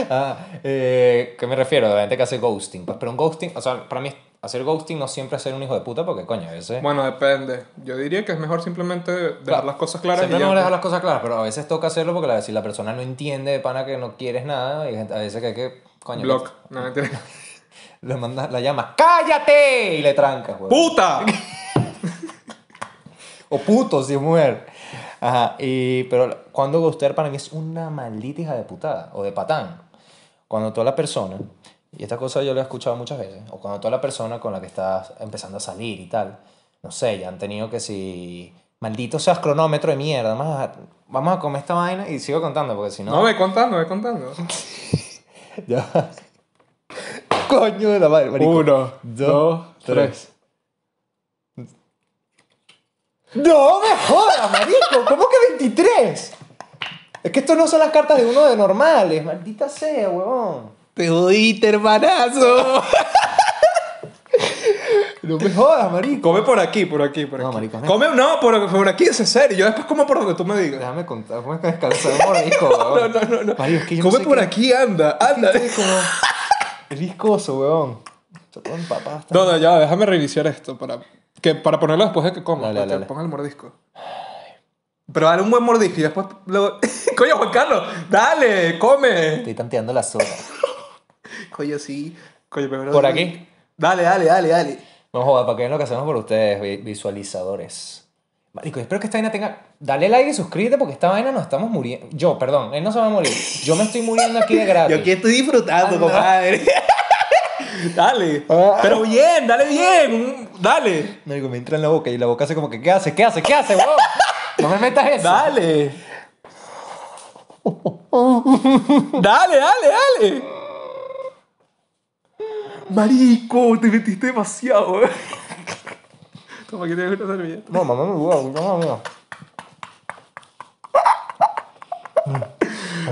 Ah, eh, ¿Qué me refiero? La gente que hace ghosting. Pues, pero un ghosting, o sea, para mí hacer ghosting no siempre es ser un hijo de puta porque, coño, a veces... Bueno, depende. Yo diría que es mejor simplemente dejar Claro. las cosas claras Siempre y mejor dejar las cosas claras, pero a veces toca hacerlo porque la, si la persona no entiende de pana que no quieres nada, y a veces que hay que, coño, Block. No, mentira. Le mandas, la llamas, ¡cállate! Y le trancas, güey. ¡Puta! (laughs) O puto, si es mujer. Ajá, y, pero cuando ghostear para mí es una maldita hija de putada, o de patán. Cuando toda la persona, y esta cosa yo lo he escuchado muchas veces, o cuando toda la persona con la que estás empezando a salir y tal, no sé, ya han tenido que si... Maldito seas cronómetro de mierda, vamos a, vamos a comer esta vaina y sigo contando porque si No, ve contando, ve contando. (laughs) Ya. Coño de la madre, marico. Uno, dos, tres. ¡No me jodas, marico! ¿Cómo que 23? Es que esto no son las cartas de uno de normales. Maldita sea, huevón. Te jodiste, hermanazo. No me jodas, marico. Come por aquí, por aquí, por No, aquí. marico, es- Come, no, por, por aquí, es en serio. Yo después como por donde tú me digas. Déjame contar, ¿cómo es que descansar (laughs) huevón? No, no, no, no. Marico, es que yo no Come sé por qué- aquí, anda, anda. Como... Es viscoso, todo empapado está. No, no, ya, déjame reiniciar esto para, que, para ponerlo después de que coma. Dale, para que dale. ponga el mordisco. Pero dale un buen mordisco y después luego... (laughs) Coño, Juan Carlos, dale, come. Estoy tanteando la zona. (laughs) Coño, sí. Coño, pero... ¿Por aquí? Dale, dale, dale, dale. No jodas, para que vean lo que hacemos por ustedes, vi- visualizadores. Marico, espero que esta vaina tenga... Dale like y suscríbete porque esta vaina nos estamos muriendo. Yo, perdón, él no se va a morir. Yo me estoy muriendo aquí de gratis. (laughs) Yo aquí estoy disfrutando, Anda. compadre. (laughs) dale. Ah. Pero bien, dale bien. Dale. Marico, me entra en la boca y la boca hace como que, ¿qué hace? ¿Qué hace? ¿Qué hace, huevón? No me metas eso. Dale. (laughs) dale, dale, dale. Marico, te metiste demasiado. Toma, que tienes una servilleta. No, mamá me huevo, mamá mía. (laughs)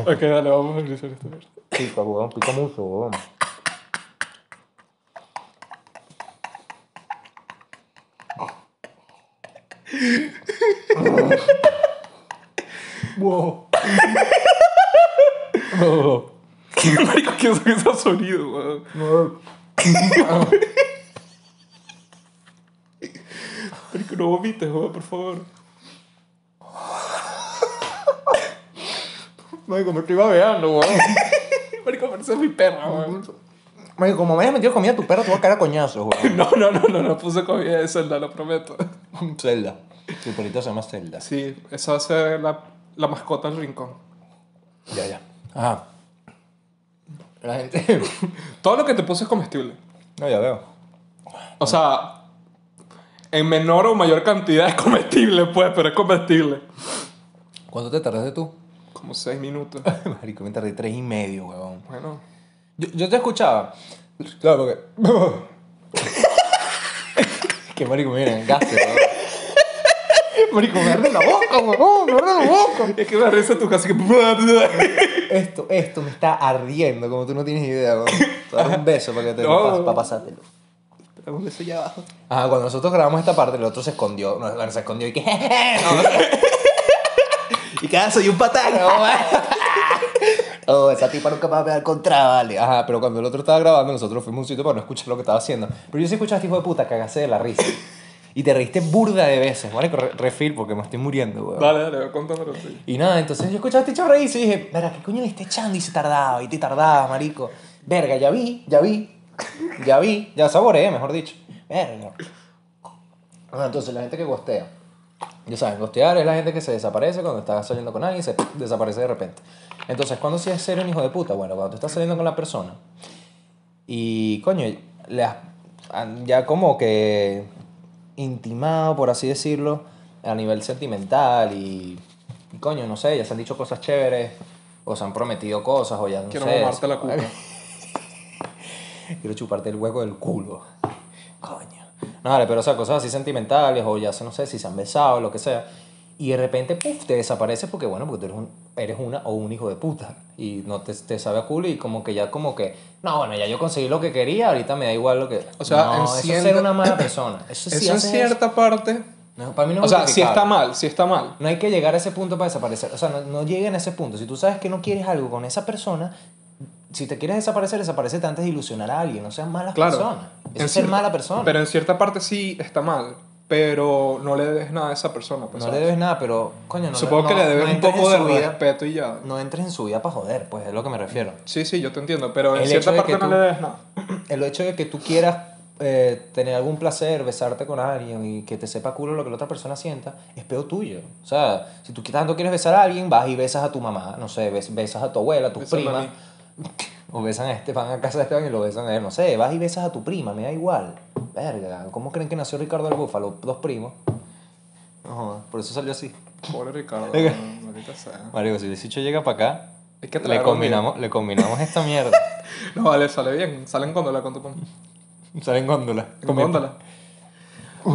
Ok, dale, vamos a realizar esto. Pica, huevón, pica mucho, huevón. (laughs) Wow. (laughs) Marico, ¿qué es ese sonido, weón? No vomites, weón, por favor. Marico, me estoy babeando, huevón. (laughs) Marico, parece mi perra, weón. Marico, como me hayas metido comida a tu perro, te voy a caer a coñazos, (laughs) güey. No, no, no, no, no puse comida de Zelda, lo prometo. (laughs) Zelda. Tu perrito se llama Zelda. Sí, esa va a ser la, la mascota del rincón. Ya, ya. Ajá. La gente. Todo lo que te puse es comestible. No, ya veo. O sea, en menor o mayor cantidad es comestible, pues, pero es comestible. ¿Cuánto te tardaste tú? Como seis minutos. (laughs) Marico, me tardé tres y medio, huevón. Bueno, Yo, yo te escuchaba. Claro, porque. (laughs) que marico, miren, gaste, huevón. Marico, me arde la boca, huevón, me arde la boca. es que me risa tu casa que. (laughs) Esto, esto me está ardiendo, como tú no tienes idea, huevón. Te voy a dar un beso para que te No. para pasártelo. Un beso allá abajo. Ajá, cuando nosotros grabamos esta parte, el otro se escondió. No, bueno, se escondió y que. (laughs) No, (laughs) Y cada soy un patán. (laughs) Oh, esa tipa nunca me va a pegar contra, vale. Ajá, pero cuando el otro estaba grabando, nosotros fuimos a un sitio para no escuchar lo que estaba haciendo. Pero yo sí escuchaba a este hijo de puta cagarse de la risa. Y te reíste burda de veces. Re- refil porque me estoy muriendo, weón. Dale, dale, contándolo. Sí. Y nada, entonces yo escuchaba a este chico reírse y dije, verga, ¿qué coño le está echando? Y se tardaba, y te tardaba, marico. Verga, ya vi, ya vi, ya vi, ya saboreé, mejor dicho. Verga. Entonces la gente que gostea. Ya saben, gostear es la gente que se desaparece cuando estás saliendo con alguien y se desaparece de repente. Entonces, ¿cuándo sí es ser un hijo de puta? Bueno, cuando tú estás saliendo con la persona y, coño, le has han ya como que intimado, por así decirlo, a nivel sentimental y, y, coño, no sé, ya se han dicho cosas chéveres o se han prometido cosas o ya no Quiero sé. mamarte la cuca. (laughs) Quiero chuparte el hueco del culo. Coño. No, vale, pero o sea, cosas así sentimentales o ya no sé si se han besado, lo que sea. Y de repente, puf, te desaparece porque, bueno, porque tú eres, un, eres una o un hijo de puta. Y no te, te sabe a culo y como que ya como que, no, bueno, ya yo conseguí lo que quería, ahorita me da igual lo que... O sea, no, en eso es ser una mala (coughs) persona. Eso, sí Eso en cierta parte. No, para mí no O es sea, si está mal, si está mal. No hay que llegar a ese punto para desaparecer. O sea, no, no lleguen a ese punto. Si tú sabes que no quieres algo con esa persona, si te quieres desaparecer, desaparece antes de ilusionar a alguien. No seas mala Claro. persona. Eso En es ser cierta- mala persona. Pero en cierta parte sí está mal. Pero no le debes nada a esa persona. Pues, no le ¿sabes? debes nada, pero coño, no Supongo no- que le debes no un poco de vida- respeto y ya. No entres en su vida para joder, pues es lo que me refiero. Sí, sí, yo te entiendo. Pero en El cierta parte que no tú- le debes nada. (clears throat) El hecho de que tú quieras eh, tener algún placer, besarte con alguien y que te sepa culo lo que la otra persona sienta, es peor tuyo. O sea, si tú tanto quieres besar a alguien, vas y besas a tu mamá, no sé, bes- besas a tu abuela, a tu Bésame a prima. mí. (laughs) O besan a este, van a casa de Esteban y lo besan a él, no sé, vas y besas a tu prima, me da igual. Verga, ¿cómo creen que nació Ricardo el Búfalo? Dos primos. No, por eso salió así. Pobre Ricardo. Sea. Marico, si el Sicho llega para acá, Hay que le combinamos, le combinamos esta mierda. (laughs) No, vale, sale bien. Salen góndola con tu pan. Salen góndola. Con góndola.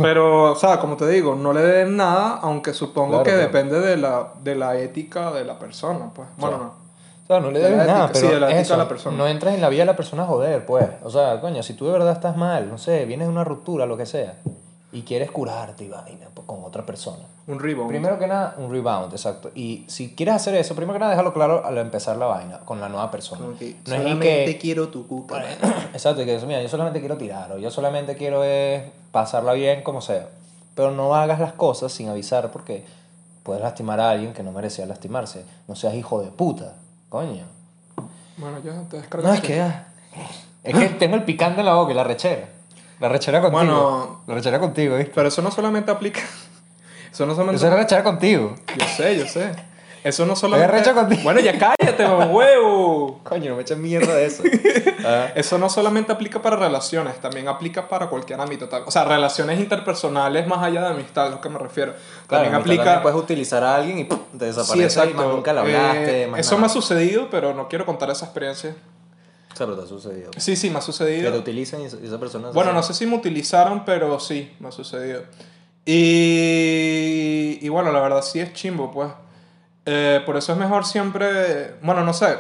Pero, o sea, como te digo, no le den nada, aunque supongo Claro, que claro. depende de la, de la ética de la persona, pues. Bueno, Claro. no. O sea, no le debes nada, ética, pero sí, de la es eso, de la persona. no entras en la vida de la persona a joder, pues. O sea, coño, si tú de verdad estás mal, no sé, vienes de una ruptura, lo que sea, y quieres curarte y vaina pues, con otra persona. Un rebound. Primero que nada, un rebound, exacto. Y si quieres hacer eso, primero que nada, déjalo claro al empezar la vaina con la nueva persona. No es solamente que... quiero tu cuca. (coughs) Exacto, y que eso, mira, yo solamente quiero tirar, o yo solamente quiero es pasarla bien como sea. Pero no hagas las cosas sin avisar porque puedes lastimar a alguien que no merecía lastimarse. No seas hijo de puta, coño. Bueno, ya te No, descargaste. es que ya. Es que tengo el picante en la boca y la rechera. La rechera contigo. Bueno. La rechera contigo, ¿viste? Pero eso no solamente aplica. (laughs) Eso no solamente. Eso es rechera contigo. Yo sé, yo sé. Eso no solamente. Bueno, ya cállate, huevo. (laughs) Coño, no me eches mierda de eso. (laughs) Eso no solamente aplica para relaciones, también aplica para cualquier ámbito. O sea, relaciones interpersonales más allá de amistad, es lo que me refiero. Claro, también aplica. aplica. puedes utilizar a alguien y ¡pum! te desaparece Sí, y exacto. más nunca le hablaste. Eh, más eso nada. me ha sucedido, pero no quiero contar esa experiencia. O sea, pero te ha sucedido. Sí, sí, me ha Que te sucedido. utilizan y esa y persona. Bueno, no hace- sé si me utilizaron, pero sí, me ha sucedido. Y, y bueno, la verdad sí es chimbo, pues. Eh, por eso es mejor siempre. Bueno, no sé.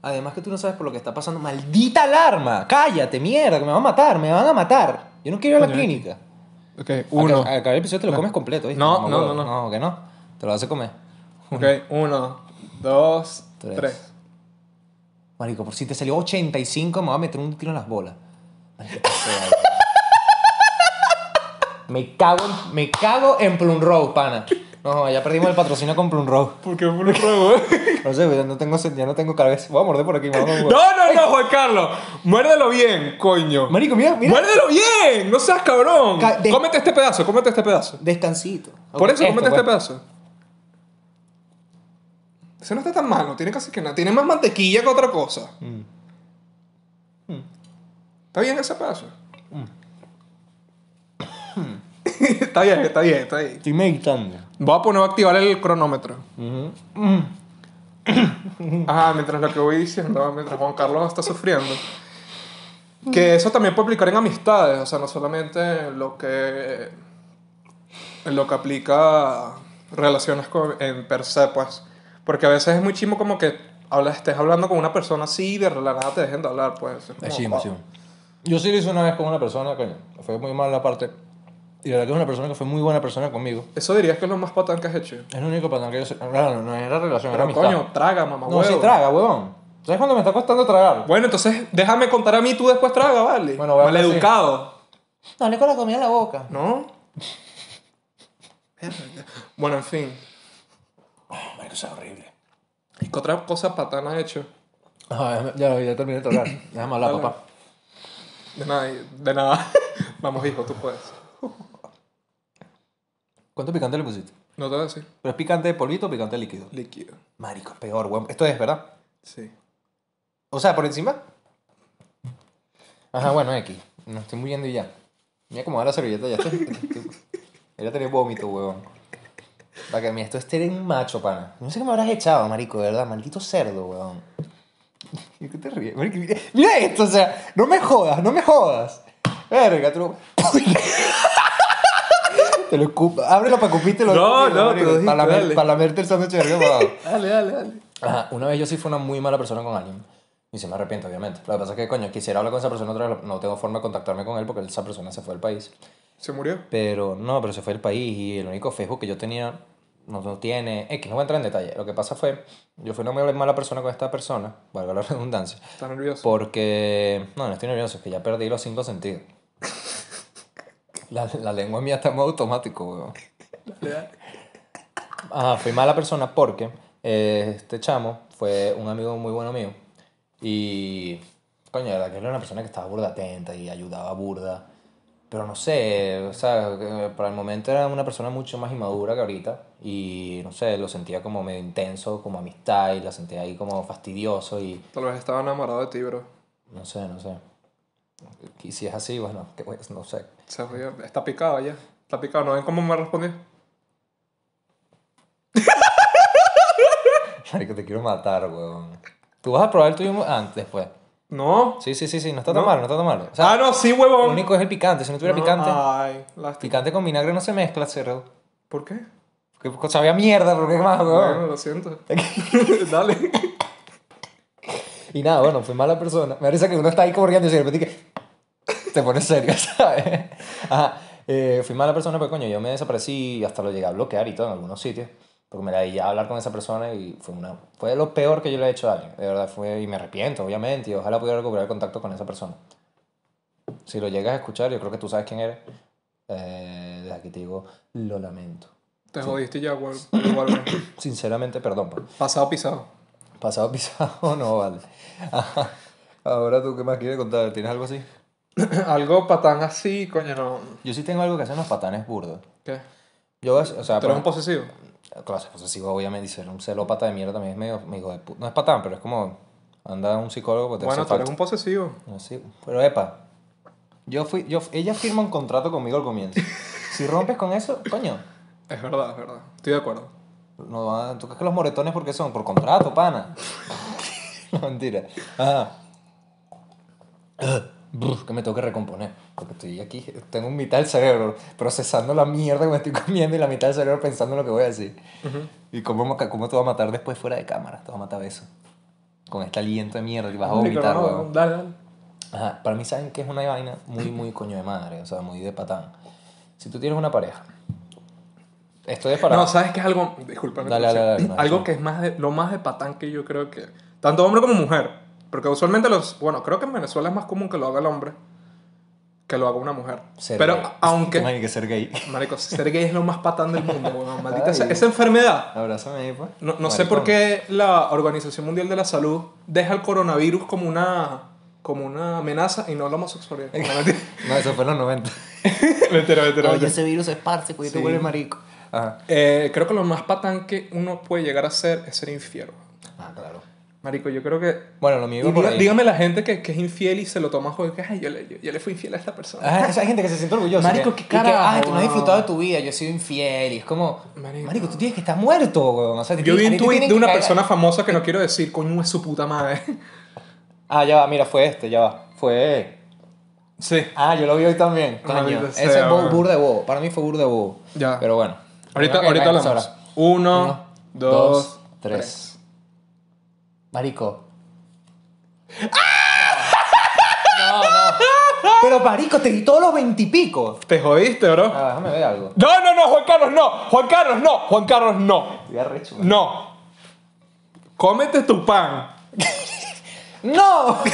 Además que tú no sabes por lo que está pasando. ¡Maldita alarma! ¡Cállate, mierda! Que me van a matar, me van a matar. Yo no quiero ir a la clínica. Ok, uno. Acá, acá el episodio te lo comes completo, ¿viste? No, Como no, huevo. no, no. No, que no. Te lo vas a comer. Ok, uno, dos, Tres. tres. Marico, por si te salió 85, me voy a meter un tiro en las bolas. (laughs) Me cago en, me cago en Plum Road, pana. No, ya perdimos el patrocinio con Plum Road. ¿Por qué por un robo? No sé, ya no tengo, ya no tengo cabeza. Voy a morder por aquí, mamá. No, no, no, Juan Carlos. Muérdelo bien, coño. Marico, mira, mira. Muérdelo bien, no seas cabrón. Ca- Cómete este pedazo, cómete este pedazo. Descansito. Por eso, Esto, cómete este pues. pedazo. Ese no está tan malo, tiene casi que nada. Tiene más mantequilla que otra cosa. Mm. ¿Está bien ese pedazo? (laughs) está bien, está bien, está bien. Estoy meditando. Voy a poner a activar el cronómetro. Ujú. Ajá, mientras lo que voy diciendo, mientras Juan Carlos está sufriendo. Que eso también puede aplicar en amistades, o sea, no solamente en lo que, en lo que aplica relaciones con, en per se, pues. Porque a veces es muy chimo como que hablas, estés hablando con una persona así y de la nada te dejen de hablar, pues. Es como, Es chimo, wow. chimo. Yo sí lo hice una vez con una persona, coño. Fue muy mal la parte. Y la verdad que es una persona que fue muy buena persona conmigo. Eso dirías que es lo más patán que has hecho. Es lo único patán que yo sé. Claro, no, no era relación, era Pero amistad. coño, traga, mamá. no, sí traga, huevón. ¿Sabes cuándo me está costando tragar? Bueno, entonces déjame contar a mí, tú después traga, ¿vale? Bueno, voy a hablar así. Maleducado. Dale con la comida en la boca. ¿No? bueno, en fin. Marico, eso es horrible. ¿Y qué otra cosa patana has hecho? Ajá, ya, ya terminé de tragar. Déjame hablar, papá. De nada, de nada. (laughs) Vamos, hijo, tú puedes. ¿Cuánto picante le pusiste? No te voy a decir. ¿Pero es picante de polvito o picante líquido? Líquido. Marico, es peor, weón. Esto es, ¿verdad? Sí. O sea, por encima. Ajá, bueno, X. No estoy muriendo y ya. Mira cómo va la servilleta, ya estoy. (laughs) Ella tenía vómito, huevón. Para que mira, esto esté en macho, pana. No sé qué me habrás echado, marico, de verdad. Maldito cerdo. (laughs) ¿Y qué te ríes? Mira esto, o sea, no me jodas, no me jodas. Verga, tú. (laughs) Te lo escupo. Ábrelo para escupírtelo. No, no, te lo dijiste, Para, lamer- para lamerte el sándwich de arriba para. (laughs) Dale, dale, dale. Ajá, una vez yo sí fui una muy mala persona con alguien. Y se me arrepiento, obviamente. Lo que pasa es que, coño, quisiera hablar con esa persona otra vez. No tengo forma de contactarme con él porque esa persona se fue del país. ¿Se murió? Pero no, pero se fue del país y el único Facebook que yo tenía no, no tiene. X, no voy a entrar en detalle. Lo que pasa fue, yo fui una muy mala persona con esta persona, valga la (laughs) redundancia, ¿Estás nervioso? porque. No, no estoy nervioso, es que ya perdí los cinco sentidos. La, la lengua mía está en modo automático, weón. Ajá, fui mala persona porque eh, este chamo fue un amigo muy bueno mío. Y, coño, la verdad que era una persona que estaba burda atenta y ayudaba burda. Pero no sé, o sea, que para el momento era una persona mucho más inmadura que ahorita. Y, no sé, lo sentía como medio intenso, como amistad, y la sentía ahí como fastidioso y, Tal vez estaba enamorado de ti, bro. no sé, no sé. Y si es así, bueno, que, pues, no sé. Se jodió. Está picado ya. Está picado. ¿No ven cómo me respondió? (laughs) Marico, te quiero matar, weón. Tú vas a probar el tuyo antes, pues. No. Sí, sí, sí, sí, no está tan No. mal, no está tan mal. O sea, ah, no, sí, Lo huevón. único es el picante. Si no tuviera No, picante, Ay, lástima. picante con vinagre no se mezcla, cerdo. ¿Por qué? Que sabía mierda, porque qué más, Bueno, weón. lo siento. (laughs) (laughs) Dale. Y nada, bueno, fui mala persona. Me parece que uno está ahí corriendo y de repente que te pones serio, (laughs) ¿sabes? Ajá. Eh, fui mala persona, pero coño, yo me desaparecí y hasta lo llegué a bloquear y todo en algunos sitios. Porque me la di a hablar con esa persona y fue, una, fue lo peor que yo le he hecho a alguien. De verdad, fue, y me arrepiento, obviamente, y ojalá pudiera recuperar el contacto con esa persona. Si lo llegas a escuchar, yo creo que tú sabes quién eres. Eh, desde aquí te digo, lo lamento. Te jodiste ya, igual. (coughs) Igualmente. Sinceramente, perdón. pa. Pasado pisado. Pasado pisado, (laughs) no vale. Ahora tú, ¿qué más quieres contar? ¿Tienes algo así? (clears throat) Algo patán así, coño, no. Yo sí tengo algo que hacen los patanes burdos. ¿Qué? Yo, o sea, ¿Tú eres un posesivo? clase posesivo, obviamente, y ser un celópata de mierda también es medio, hijo de puta. No es patán, pero es como anda un psicólogo porque te Bueno, hace tú eres falta. un posesivo. No, sí, pero epa, yo fui, yo, ella firma un contrato conmigo al comienzo. (laughs) Si rompes con eso, coño, Es verdad, es verdad. Estoy de acuerdo. no, va- ¿tú crees que los moretones por qué son? Por contrato, pana. (laughs) (laughs) no, mentira. Ajá. Que me tengo que recomponer. Porque estoy aquí, tengo mitad del cerebro procesando la mierda que me estoy (laughs) comiendo y la mitad del cerebro pensando en lo que voy a decir. ¿Y cómo, cómo te va a matar después fuera de cámara? Te va a matar eso. Con este aliento de mierda y vas a vomitar, No, weón. Dale, dale. Ajá, para mí saben que es una vaina muy, muy coño de madre, o sea, muy de patán. Si tú tienes una pareja, esto es para... No, ¿sabes qué es algo? Disculpame. Dale, dale, dale, no, algo que es más de, lo más de patán que yo creo que. Tanto hombre como mujer. Porque usualmente los. Bueno, creo que en Venezuela es más común que lo haga el hombre. que lo haga una mujer. Ser Pero gay. aunque, que ser gay. marico, ser gay es lo más patán del mundo, weón. (laughs) Maldita Ay. esa, enfermedad. Abrázame ahí, pues. No, no sé por qué la Organización Mundial de la Salud deja el coronavirus como una, como una amenaza y no la homosexualidad. (laughs) No, eso fue en los 90. (laughs) mentira, mentira, Oye, ese virus es parce, porque Sí. te huele marico. Ajá. Eh, creo que lo más patán que uno puede llegar a ser es ser infiel. Ah, claro. Marico, yo creo que... Bueno, lo mío ahí. dígame la gente que, que es infiel y se lo toma joder, que ay, yo le, yo, yo le fui infiel a esta persona. Ah, esa gente que se siente orgullosa. Marico, qué que, carajo, Ay, tú no has disfrutado de tu vida, yo he sido infiel. Y es como, Marico. Marico, tú tienes que estar muerto, weón. O sea, te Yo vi un a tweet de una caer- persona famosa que no quiero decir, coño, es su puta madre. (laughs) Ah, ya va, mira, fue este, ya va. Fue. Sí. Ah, yo lo vi hoy también. Coño. Ese es burda de bobo. Para mí fue burda de bobo. Ya. Pero bueno. Ahorita, ahorita hablamos. Uno, Uno, dos, tres. tres. Marico. No, no. Pero Marico, te di todos los veintipico. Te jodiste, bro. Ah, déjame ver algo. No, no, no, Juan Carlos, no. Juan Carlos, no. Juan Carlos, no. Estoy arrecho, man. No. Cómete tu pan. (laughs) ¡No! (laughs)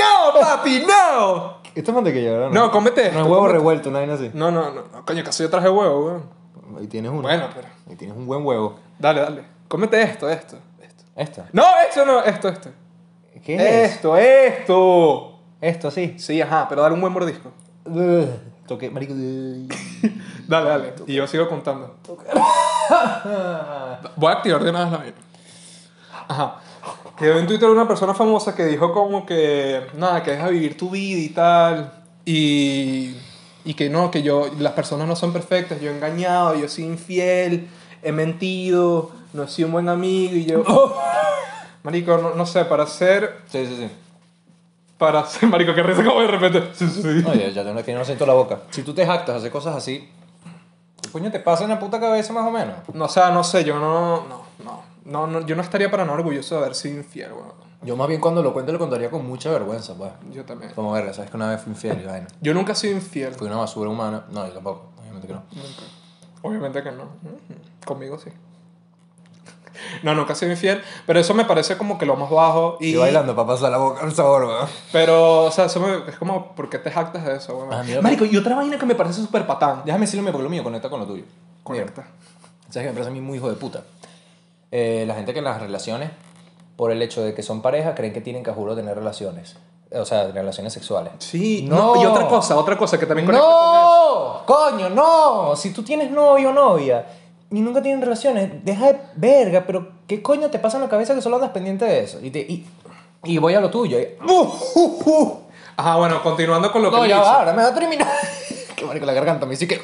No, papi, no. Esto es mantequilla, ¿verdad? No, cómete No esto. es huevo cómete- revuelto, una vaina así. No, no, no. no, Coño, casi yo traje huevo, weón. Ahí tienes uno. Bueno, pero. Ahí tienes un buen huevo. Dale, dale. Cómete esto, esto, esto. No, esto no, esto, esto. ¿Qué es? Esto, esto. Esto, sí. Sí, ajá, pero dale un buen mordisco. Ugh. Toqué, marico. (laughs) Dale, dale. Y yo sigo contando. (laughs) Voy a activar de una vez la vaina. Ajá. Que en Twitter una persona famosa que dijo como que, nada, que deja vivir tu vida y tal. Y, y que no, que yo, las personas no son perfectas. Yo he engañado, yo he sido infiel, he mentido, no he sido un buen amigo. Y yo, (laughs) marico, no, no sé, para ser, Sí, sí, sí. para ser, marico, que risa como de repente. Sí, sí, sí. Oye, ya tengo que no siento la boca. Si tú te jactas hacer cosas así, ¿qué coño te pasa en la puta cabeza más o menos? No, o sea, no sé, yo no, no, no, no, no, yo no estaría para nada orgulloso de haber sido infiel, weón. Yo más bien cuando lo cuento lo contaría con mucha vergüenza, pues. Yo también. Como verga, sabes que una vez fui infiel y vaina. Yo nunca he sido infiel. Fui una basura humana. No, yo tampoco, obviamente que no. Nunca. Obviamente que no. Conmigo sí. (laughs) No, nunca he sido infiel, pero eso me parece como que lo más bajo. Y, Y bailando para pasar la boca el sabor, weón. Pero, o sea, eso me- es como, ¿por qué te jactas de eso, weón? Ah, Marico, y otra vaina que me parece súper patán. Déjame decirlo porque lo mío conecta con lo tuyo. Conecta. Mira, ¿Sabes qué me parece a mí muy hijo de puta? Eh, la gente que en las relaciones, por el hecho de que son pareja, creen que tienen que, juro, tener relaciones. O sea, relaciones sexuales. Sí, No. no. Y otra cosa, otra cosa que también conecta con eso. ¡No! ¡Coño, no! Si tú tienes novio o novia y nunca tienen relaciones, deja de verga, pero ¿qué coño te pasa en la cabeza que solo andas pendiente de eso? Y, te- y, y voy a lo tuyo. y- ¡Uh, uh, uh! Ajá, bueno, continuando con lo que No, ya va, ahora me va a terminar. (laughs) Qué marico la garganta, me dice que.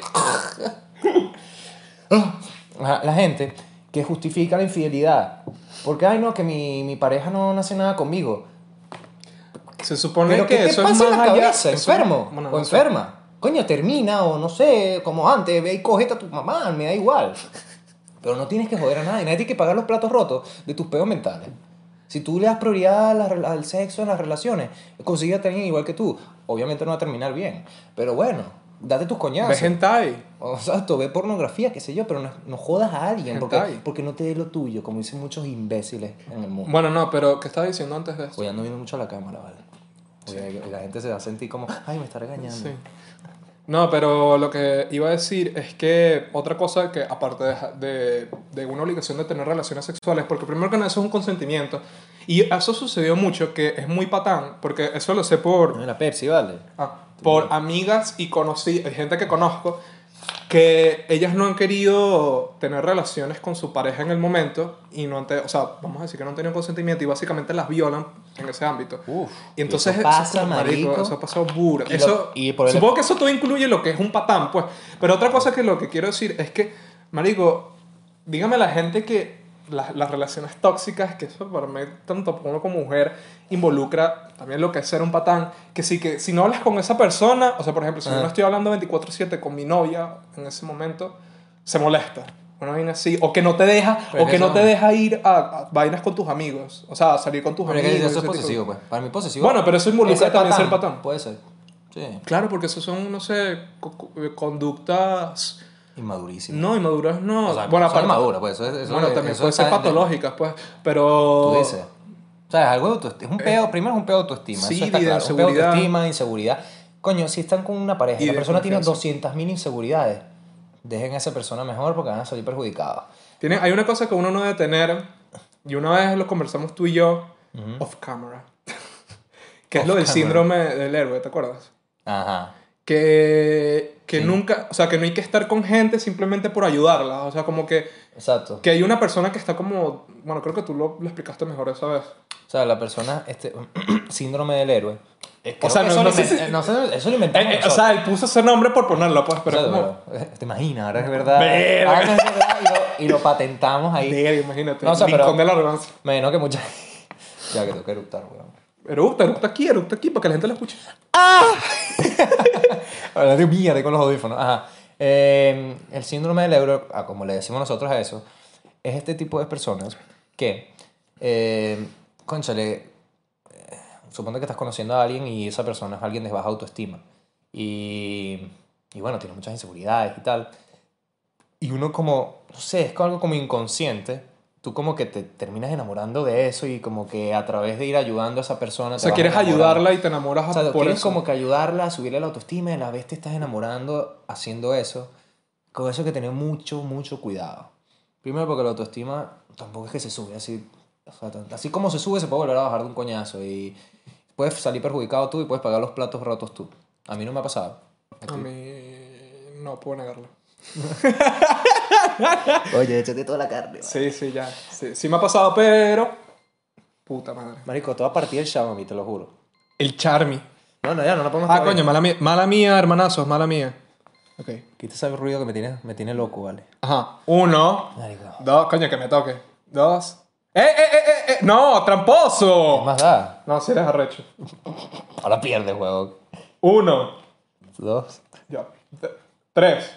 Ajá, (laughs) la gente que justifica la infidelidad. Porque, ay, no, que mi, mi pareja no hace nada conmigo. Se supone Pero que ¿qué te eso pasa es en más la allá- cabeza? eso- ¿Enfermo? bueno, ¿O no sé. enferma? Coño, termina o no sé, como antes, ve y cogete a tu mamá, me da igual. Pero no tienes que joder a nadie, nadie tiene que pagar los platos rotos de tus peos mentales. Si tú le das prioridad la al sexo en las relaciones, consíguete a alguien igual que tú. Obviamente no va a terminar bien, pero bueno, date tus Ve coñazos. hentai. O sea, tú ve pornografía, qué sé yo, pero no, no jodas a alguien porque, Hentai. porque no te dé lo tuyo, como dicen muchos imbéciles en el mundo. Bueno, no, pero ¿qué estaba diciendo antes de eso? Hoy ando viendo mucho a la cámara, ¿vale? Oye, la gente se va a sentir como, ay, me está regañando. Sí. No, pero lo que iba a decir es que otra cosa que aparte de, de, de una obligación de tener relaciones sexuales, porque primero que nada eso es un consentimiento, y eso sucedió mucho, que es muy patán, porque eso lo sé por, No, la Pepsi, ¿vale? ah, por amigas y conocí, gente que conozco, que ellas no han querido tener relaciones con su pareja en el momento, y no han o sea, vamos a decir que no han tenido consentimiento y básicamente las violan en ese ámbito. Uf. Y entonces eso pasa, marico, marico. eso ha pasado. Y lo- Eso, y por el- supongo que eso todo incluye lo que es un patán, pues. Pero otra cosa que lo que quiero decir es que, marico, dígame a la gente que las, las relaciones tóxicas, que eso para mí, tanto uno como mujer, involucra también lo que es ser un patán, que sí que si no hablas con esa persona, o sea, por ejemplo, si yo no estoy hablando 24/7 con mi novia en ese momento, se molesta. Una vaina así, o que no te deja, Pero o que no te deja ir a, a vainas con tus amigos, o sea, a salir con tus amigos. que eso es posesivo, pues. Para mí posesivo. Bueno, pero eso involucra también ser patán. Puede ser. Sí. Claro, porque eso son, no sé, eh, conductas. Inmadurísimo. No, inmaduras no. O sea, bueno, aparte- inmaduras, pues. Eso, es- eso bueno, es- también eso pueden ser de- patológicas, pues. Pero. Tú dices. O sea, es algo de autoestima. Es un peo, primero es un peo de autoestima. Sí, eso está de claro. Un peo de autoestima, inseguridad. Coño, si están con una pareja Y la de persona tiene confianza. 200.000 inseguridades, dejen a esa persona mejor porque van a salir perjudicados. Tiene, hay una cosa que uno no debe tener, y una vez lo conversamos tú y yo, off camera, (laughs) que es lo del camera. síndrome del héroe, ¿te acuerdas? Ajá. Que, que Sí. nunca, o sea, que no hay que estar con gente simplemente por ayudarla, o sea, como que, Exacto. que hay una persona que está como, bueno, creo que tú lo, lo explicaste mejor esa vez. O sea, la persona, este, (clears throat) síndrome del héroe. Eh, creo sea, no- eso, no sé si- no sé, eso lo Eh, inventamos eh, o nosotros. sea, él puso ese nombre por ponerlo, pues, pero O sea, como... pero, ¿Te imaginas? Ahora es verdad. Verga. Ahora es verdad y lo, y lo patentamos ahí. Verga, imagínate, No, o sea, pero- de la arrogancia. Me imagino que mucha... (laughs) ya que tengo que eructar, weón. Eructa, eructa aquí, eructa aquí, para que la gente lo escuche. (laughs) (laughs) Hablar de mierda con los audífonos. Ajá. Eh, el síndrome del euro, ah, como le decimos nosotros a eso, es este tipo de personas que, eh, conchale, eh, supone que estás conociendo a alguien y esa persona es alguien de baja autoestima. Y, y bueno, tiene muchas inseguridades y tal. Y uno como, no sé, es algo como inconsciente. Tú como que te terminas enamorando de eso y como que a través de ir ayudando a esa persona... O sea, quieres ayudarla y te enamoras O sea, por quieres eso. como que ayudarla a subirle la autoestima y a la vez te estás enamorando haciendo eso. Con eso hay que tener mucho, mucho cuidado. Primero porque la autoestima tampoco es que se sube así. o sea, así como se sube, se puede volver a bajar de un coñazo y puedes salir perjudicado tú y puedes pagar los platos rotos tú. A mí no me ha pasado. A mí no puedo negarlo. (laughs) (laughs) Oye, échate toda la carne. Sí, sí, ya. Sí, sí me ha pasado, pero... Puta madre. Marico, va a partir el Xiaomi, te lo juro. El Charmy. No, no, ya, no la podemos Ah, coño, mala mía, mala mía, hermanazos, mala mía. Ok. Quita ese ruido que me tiene, me tiene loco, vale. Ajá. Uno. Marico. Dos. Coño, que me toque. Dos. ¡Eh, eh, eh, eh! eh! ¡No! ¡Tramposo! ¿Qué más da? No, si eres arrecho. Ahora pierdes, juego. Uno. Dos. Ya. Tres.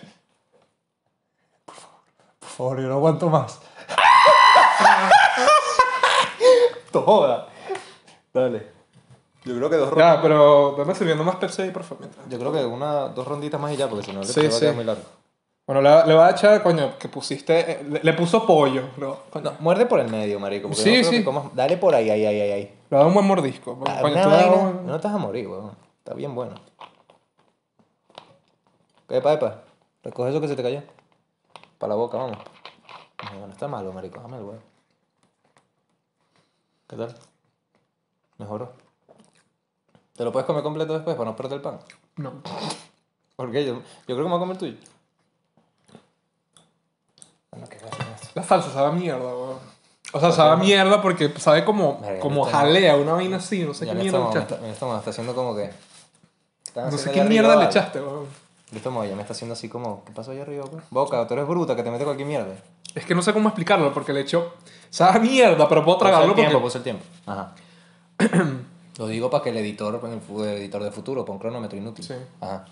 Favor, yo no aguanto más. (laughs) Toda. Dale. Yo creo que dos ronditas. Ya, pero dame sirviendo más Pepsi ahí, por favor. mientras. Yo creo que una, dos ronditas más y ya, porque si no el Sí, episodio va a quedar sí. muy largo. Bueno, le, le voy a echar, coño, que pusiste... eh, Le, le puso pollo. No, coño. No, muerde por el medio, marico. porque Sí, no creo sí. que comas- Dale por ahí, ahí, ahí, ahí. ahí. Le da un buen mordisco. Ah, Coño, una tú le das vaina, un- No te vas a morir, weón. Está bien bueno. Epa, epa. Recoge eso que se te cayó. Para la boca, vamos. No, no está malo, marico. Dame el weón. ¿Qué tal? Mejoró. ¿Te lo puedes comer completo después para no perder el pan? No. ¿Por qué? Yo, yo creo que me voy a comer el tuyo. Bueno, qué gracia esto. La salsa sabe a mierda, weón. O sea, sabe a mierda porque sabe como, como está- jalea, una vaina así, no sé Ya qué en mierda le echaste. estómago está haciendo como que... Están No sé haciendo qué mierda le echaste, weón. El estómago ya me está haciendo así como... ¿Qué pasó allá arriba, pues? Boca, tú eres bruta que te mete cualquier mierda. Es que no sé cómo explicarlo porque le echó. Sabe mierda, pero puedo tragarlo Puse el porque. tiempo, puse el tiempo. Ajá. (clears throat) Lo digo para que el editor, el fu- el editor de futuro, pon cronómetro inútil. Sí. Ajá.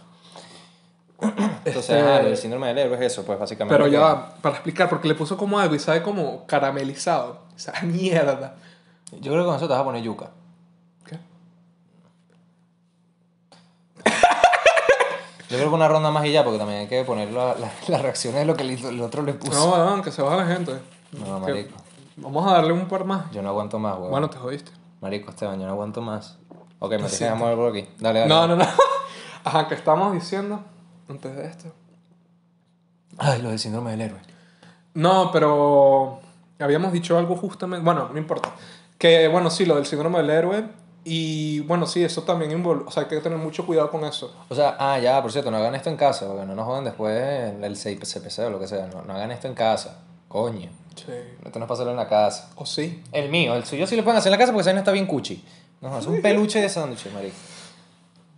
Entonces, Este- ajá, el síndrome del héroe es eso, pues básicamente. Pero ya va, para explicar, porque le puso como algo y sabe como caramelizado. A mierda. Yo creo que con eso te vas a poner yuca. ¿Qué? Yo creo que una ronda más y ya, porque también hay que poner la- la- las reacciones de lo que el, el otro le puso. No, weón, que se baja la gente. No, Que- marico. Vamos a darle un par más. Yo no aguanto más, weón. Bueno, te jodiste. Marico, Esteban, yo no aguanto más. Ok, me tienes que mover por aquí. Dale, dale. No, no, no. (laughs) Ajá, que estamos diciendo antes de esto. Ay, lo del síndrome del héroe. No, pero habíamos dicho algo justamente. Bueno, no importa. Que bueno, sí, lo del síndrome del héroe. Y bueno, sí, eso también involucra. O sea, hay que tener mucho cuidado con eso. O sea, ah, ya, por cierto, no hagan esto en casa, porque no nos jodan después el 6 CPC o lo que sea. No, no hagan esto en casa. Coño. Sí. Esto no es para hacerlo en la casa. O sí. El mío, el suyo sí lo pueden hacer en la casa porque ese no está bien cuchi. No, es un peluche de sándwich, marico.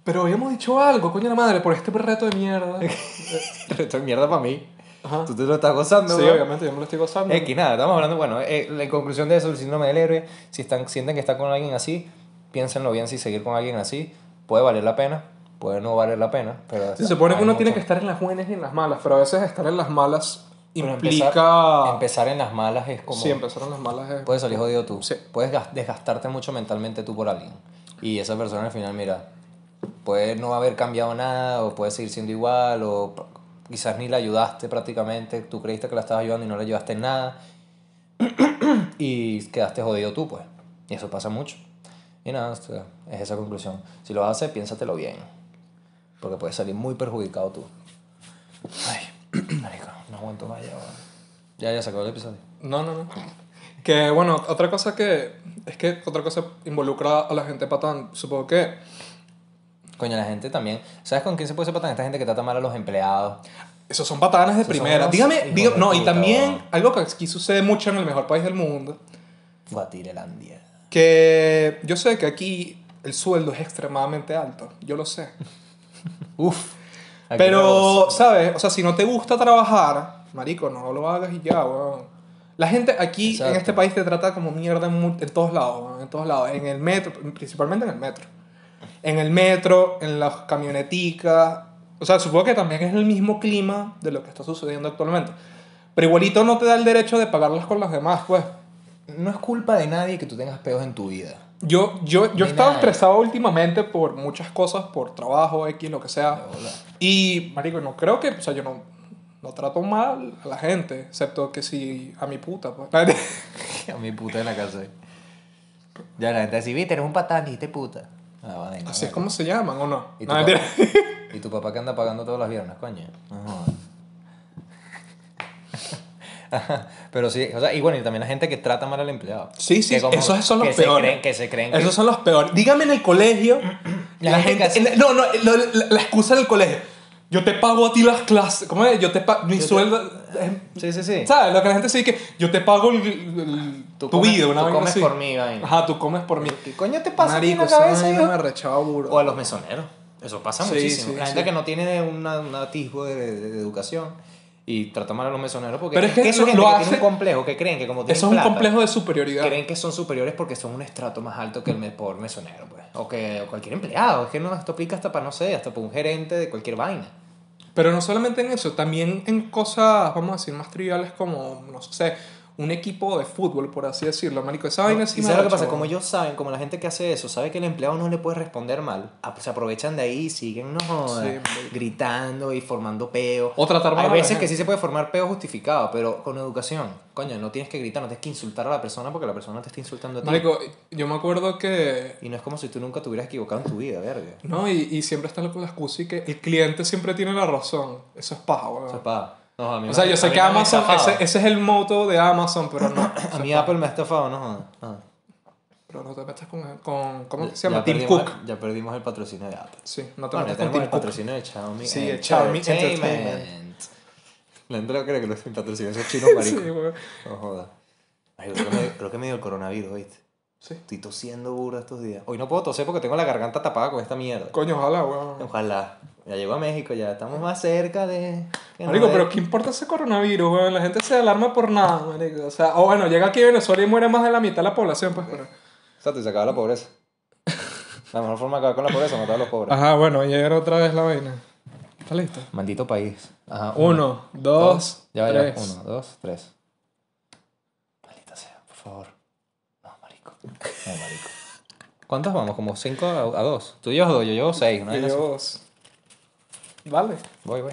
Pero habíamos dicho algo, coño la madre, por este reto de mierda. (laughs) Esto es mierda para mí. Ajá. Tú te lo estás gozando, Sí, weón. obviamente, yo me lo estoy gozando. X, nada, estamos hablando, bueno, eh, la conclusión de eso, el síndrome del héroe, si están, sienten que están con alguien así, piénsenlo bien si seguir con alguien así, puede valer la pena, puede no valer la pena, pero... Se supone que uno tiene que estar en las buenas y en las malas, pero a veces estar en las malas pero implica... Empezar, empezar en las malas es como... Sí, empezar en las malas es... Puedes salir jodido tú. Sí. Puedes gas- desgastarte mucho mentalmente tú por alguien. Y esa persona al final, mira, puede no haber cambiado nada, o puede seguir siendo igual, o quizás ni la ayudaste prácticamente, tú creíste que la estabas ayudando y no le ayudaste en nada, (clears throat) y quedaste jodido tú, pues. Y eso pasa mucho. Y nada, o sea, es esa conclusión. Si lo hacer, piénsatelo bien. Porque puedes salir muy perjudicado tú. Ay, (clears throat) marico, no aguanto más ya. Ya, ya se acabó el episodio. No, no, no. Que bueno, otra cosa que. Es que otra cosa involucra a la gente patán. Supongo que. Coño, la gente también. ¿Sabes con quién se puede ser patán? Esta gente que trata mal a los empleados. Esos son patanes de Esos primera. Dígame, de no, y también algo que aquí sucede mucho en el mejor país del mundo. Guatirelandia. Que yo sé que aquí el sueldo es extremadamente alto. Yo lo sé. (laughs) Uf. Pero, ¿sabes? O sea, si no te gusta trabajar, marico, no lo hagas y ya, weón. La gente aquí Exacto. en este país te trata como mierda en, en todos lados, weón, en todos lados. En el metro, principalmente en el metro. En el metro, en las camioneticas. O sea, supongo que también es el mismo clima de lo que está sucediendo actualmente. Pero igualito no te da el derecho de pagarlas con los demás, pues. No es culpa de nadie que tú tengas peos en tu vida. Yo, yo, yo he estado estresado últimamente por muchas cosas, por trabajo, X, lo que sea. Y, marico, no creo que, o sea, yo no, no trato mal a la gente, excepto que si a mi puta, pues. (laughs) A mi puta en la casa. Ya la gente así, viste, eres un patán, dijiste puta. Ah, Así es como se llaman, ¿o no? ¿Y No, tu, mentira. pa- ¿Y tu papá que anda pagando todos los viernes, coño? No jodas. Ajá, Pero sí, o sea, y bueno, y también la gente que trata mal al empleado. Sí, sí, como- esos son los que se peores. creen- que se creen que- Esos son los peores. Dígame en el colegio, (clears throat) La la, gente gente... hace- No, no, lo- la, la excusa del colegio. Yo te pago a ti las clases. ¿Cómo es? Yo te pago... Mi Yo te- sueldo... es- Sí, sí, sí. ¿Sabes? Lo que la gente se dice que yo te pago el, el- Tú tu comes- vida, una tú comes así. por mí, vaina. Ajá, tú comes por mí. ¿Qué coño te pasa ti en Marico, la cabeza, hijo? me. O a los mesoneros. Eso pasa Sí, muchísimo. sí, la gente sí. que no tiene un atisbo de, de- de educación y trata mal a los mesoneros porque Pero es que eso lo- que tiene un complejo, que creen que como tienen Eso es un plata, complejo de superioridad. creen que son superiores porque son un estrato más alto que el pobre mesonero, pues. O que o cualquier empleado. Es que no, esto aplica hasta para, no sé, hasta para un gerente de cualquier vaina. Pero no solamente en eso, también en cosas, vamos a decir, más triviales como, no sé, un equipo de fútbol, por así decirlo, marico. Esa vaina sí y me sabes lo que pasa, como ellos saben, como la gente que hace eso, sabe que el empleado no le puede responder mal, se aprovechan de ahí y siguen no jodas, Sí, marico. gritando y formando peo. O tratar mal Hay veces que sí se puede formar peo justificado, pero con educación. Coño, no tienes que gritar, no tienes que insultar a la persona porque la persona te está insultando a ti. Marico, yo me acuerdo que... Y no es como si tú nunca te hubieras equivocado en tu vida, verga. No, y, y siempre está la la excusa y que el cliente siempre tiene la razón. Eso es paja, weón. Eso es paja. No, a mí O me- sea, yo a sé que me Amazon, ese, ese es el moto de Amazon, pero no. (coughs) A mí Apple me ha estafado, no jodas. Ah. Pero no te metas con, con ¿cómo se llama? Tim Cook. Ya perdimos el patrocinio de Apple. Sí, no te Bueno, metas con Tim el Cook. patrocinio de Xiaomi. Sí, el Xiaomi Entertainment. La gente lo cree que lo el patrocinio de esos chinos (laughs) maricos. Sí, weón. No jodas. Ay, creo, que me, creo que me dio el coronavirus, ¿viste? Sí. Estoy tosiendo burda estos días. Hoy no puedo toser porque tengo la garganta tapada con esta mierda. Coño, ojalá, weón. Ojalá. Ya llego a México, ya estamos más cerca de... no Marico, de- pero ¿qué importa ese coronavirus, weón? La gente se alarma por nada, marico. O sea, o bueno, llega aquí a Venezuela y muere más de la mitad de la población, pues, pero... Exacto, y se acaba la pobreza. La mejor forma de acabar con la pobreza es matar a los pobres. Ajá, bueno, llegar otra vez la vaina. ¿Está listo? Maldito país. Ajá. Uno, dos, Ya, va, tres. ya. Uno, dos, tres. Maldita sea, por favor. No, marico. No, marico. ¿Cuántos vamos? Como cinco a, a dos. Tú llevas dos, yo llevo seis. ¿no? Y yo dos. Vale. Voy, voy.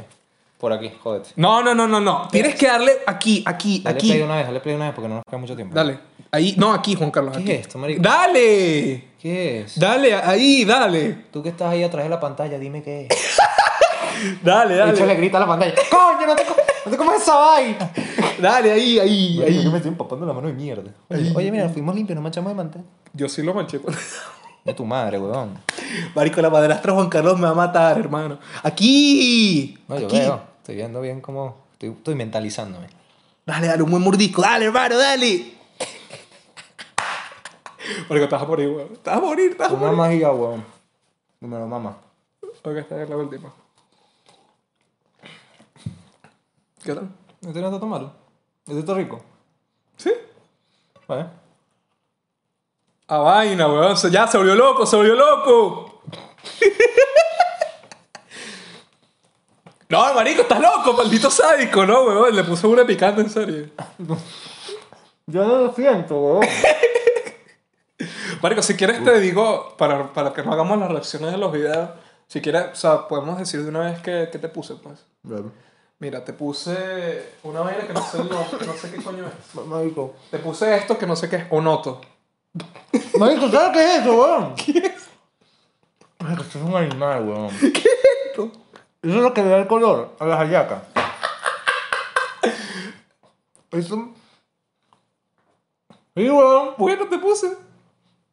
Por aquí, jódete. No, no, no, no, no. Tienes que darle aquí, aquí, Dale aquí. play una vez, dale play una vez porque no nos queda mucho tiempo. Dale. Ahí, no, aquí, Juan Carlos. ¿Qué aquí. es esto, marico? Dale. ¿Qué es? Dale, ahí, dale. Tú que estás ahí atrás de la pantalla, dime qué es. (laughs) Dale, De hecho, le dale. grita a la pantalla. ¡Coño, no te, co- no te comes esa vaina! (laughs) Dale, ahí, ahí, Marico, ahí. yo me estoy empapando la mano de mierda. Oye, oye, mira, fuimos limpios, no manchamos de mantel. Yo sí lo manché. con- (laughs) De tu madre, weón. Marico, la madrastra Juan Carlos me va a matar, hermano. Aquí. No, yo aquí. veo. Estoy viendo bien cómo... Estoy, estoy mentalizándome. Dale, dale, un buen mordisco. Dale, hermano, dale. Marico, vas a morir, weón. Vas a morir, vas a Una morir. magia, weón. Número mamá. Ok, esta es la última. ¿Qué tal? ¿Este no está tan malo? ¿Este está rico? ¿Sí? Vale. A vaina, weón. Ya se volvió loco, se volvió loco. (laughs) no, marico, estás loco, maldito sádico, ¿no, weón? Le puso una picante, en serio. Yo no lo siento, weón. Marico, si quieres te digo, para, para que no hagamos las reacciones de los videos, si quieres, o sea, podemos decir de una vez que, que te puse, pues. Mira, te puse una vaina que no sé, que no sé qué coño es. Marico. Te puse esto que no sé qué es, Onoto. Marico, ¿sabes qué es eso, weón? (laughs) ¿Qué es? Marico, esto es un animal, weón. (laughs) ¿Qué? esto. Eso es lo que le da el color a las hallacas. (laughs) Eso. Y weón, bueno, te puse.